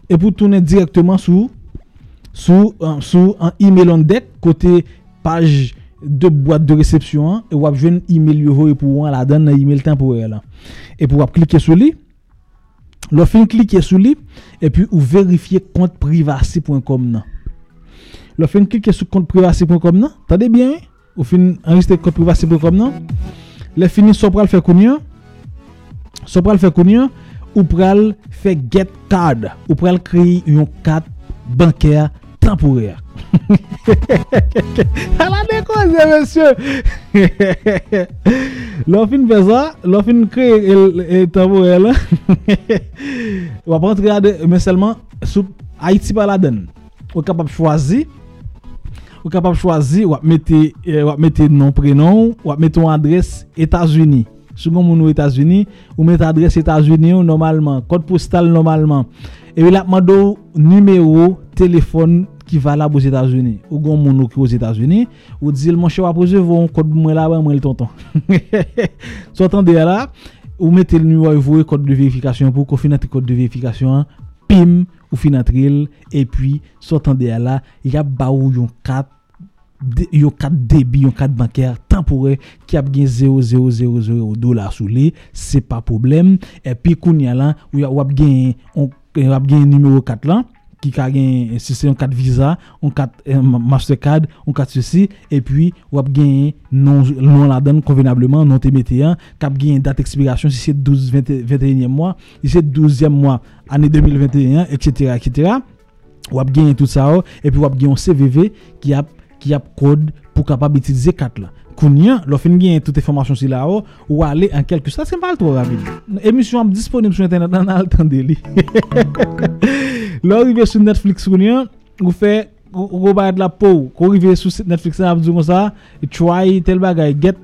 et pour tourner directement sur sur un euh, sur un email en dette côté page de boîte de réception et vous avez un email vous pour la donne un email temporaire là. Et pour cliquer sur lui Lo fin klike sou li, epi ou verifiye kont privasi.com nan. Lo fin klike sou kont privasi.com nan, tade bien, ou fin enregistre code privacy Bricom nan, le fini so pral fè kounyen, so pral fè kounyen, ou pral fè get card, ou pral kreye yon kat bankèr temporer. A la dekoze, monsye! Lò fin fè sa, lò fin kreye temporer la, wap rentre gade, men selman, sou Haiti pa la den. Ou kapap chwazi, Wap kapap chwazi, wap mette non prenon, wap mette yon adres Etats-Unis. Sougon moun ou Etats-Unis, ou met adres Etats-Unis ou normalman, kod postal normalman. Ewe la mado numero, telefon ki valab ou Etats-Unis. Ou gon moun ou ki ou Etats-Unis, ou dizil monshe wapoze voun kod mwen la mwen l tonton. De la, ou met tel nou woy kod de verifikasyon pou, kou finatri kod de verifikasyon, pim, ou finatril, e pi, sotan de la, yap ba ou yon kat, yon kat debi, yon kat banker temporè ki ap gen 0,000 dolar sou li, se pa problem epi koun ya lan wap gen wap gen numero kat lan ki ka gen, se se yon kat visa yon kat mastercard yon kat se si, epi wap gen non la den konvenableman non te mette yan, kap gen dat ekspirasyon si se 12-21 mwa si se 12e mwa, ane 2021 etc, etc wap gen tout sa ou, epi wap gen yon CVV ki ap ki ap kode pou kapab itilize kat la. Kounyan, lo fin gen tout e formasyon si la ou, ou ale an kelkou. Sa se mpal tro rapide. Emisyon ap disponim sou internet nan al tande li. Lo rive sou Netflix ou fe, ou bayad la pou, kou rive sou Netflix ap djou monsa, try tel bagay, get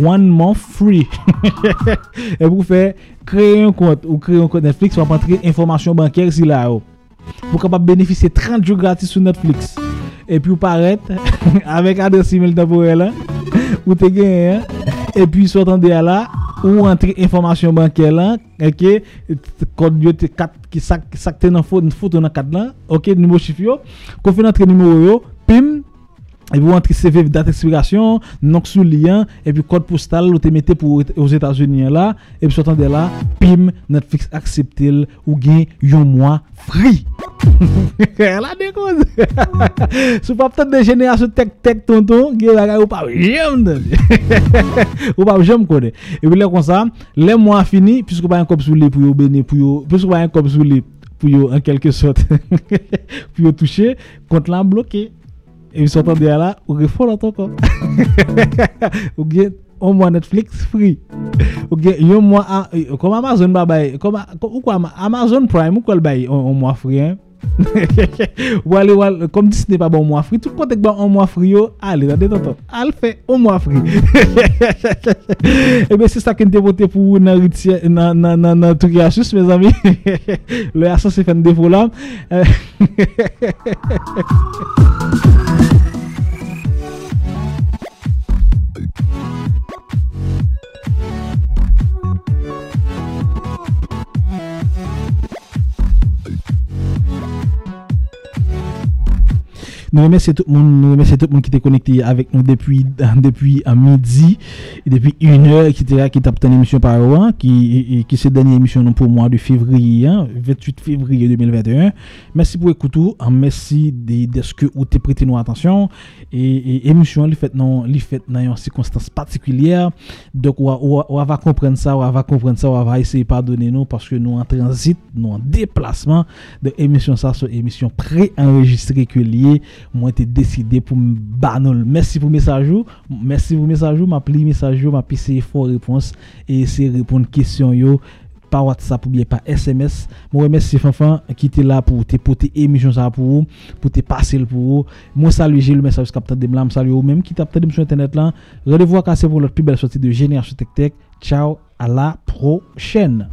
one month free. E pou fe, kreye yon kont, ou kreye yon kont Netflix, wap antre informasyon banker si ou. Pou kapab benefise 30 jou gratis sou Netflix. E pi ou paret, avek adres email tabouè la, ou te gen, e pi sou atande ya la, ou rentre informasyon bankè la, eke, kod yo te kat, ki sakte nan foto nan kat la, ok, nimo chif yo, nantre nimo yo, pim, E pou antre CV date eksplikasyon, nonk sou liyan, e pi kod postal ou te mette pou os Etats-Unis la, e pi sotan de la, pim, Netflix akseptil ou gen yon mwa free? La dekouz. Sou pa ptet de jenerasyon tek-tek tonton, gen la ou pa jem de. Ou pa jem kode. E pi le kon sa, le mwa fini, pis kou pa yon kop sou li pou yo bene, pis kou pa yon kop sou li pou yo en kelke sot, pou yo touche, kont lan E mi sotan de ala, ou folot anko. Ou gen, on mwa Netflix free. Ou gen, yon mwa, kom Amazon ba bay, ou kwa Amazon Prime, ou kwa l bay, on mwa free. Ou ale, kom Disney pa ba on mwa free, tout kontek ba on mwa free yo, ale, al fe, on mwa free. Ebe, se sa ken te vote pou nan ritye, nan touki asus, me zami. Le se fen defo la. Nous remercions tout le monde, nous remercions tout le monde qui était connecté avec nous depuis, depuis à midi, depuis une heure, etc., qui tape une émission par an, qui, qui c'est dernière émission pour moi de février, 28 hein, février 2021. Merci pour écouter, merci de, ce que vous avez prêté nous attention, et, émission, elle fait dans, fait dans une circonstance particulière, donc on, on, va comprendre ça, on va comprendre ça, on va essayer de pardonner nous, parce que nous en transit, nous en déplacement, de émission ça, sur émission pré-enregistrée que liée, moi été décidé pour me banol. Merci pour message Merci pour message Ma pli message Ma essayer fort réponse et essayer répondre question yo par WhatsApp ou bien par SMS. Moi remercie Fanfan qui était là pour te porter émission pour vous, pour te passer pour vous. Moi salue j'ai le message capteur de Blam, salut ou même qui t'a peut sur internet là. Rendez-vous à pour notre plus belle sortie de Génération Tech Tech. Ciao, à la prochaine.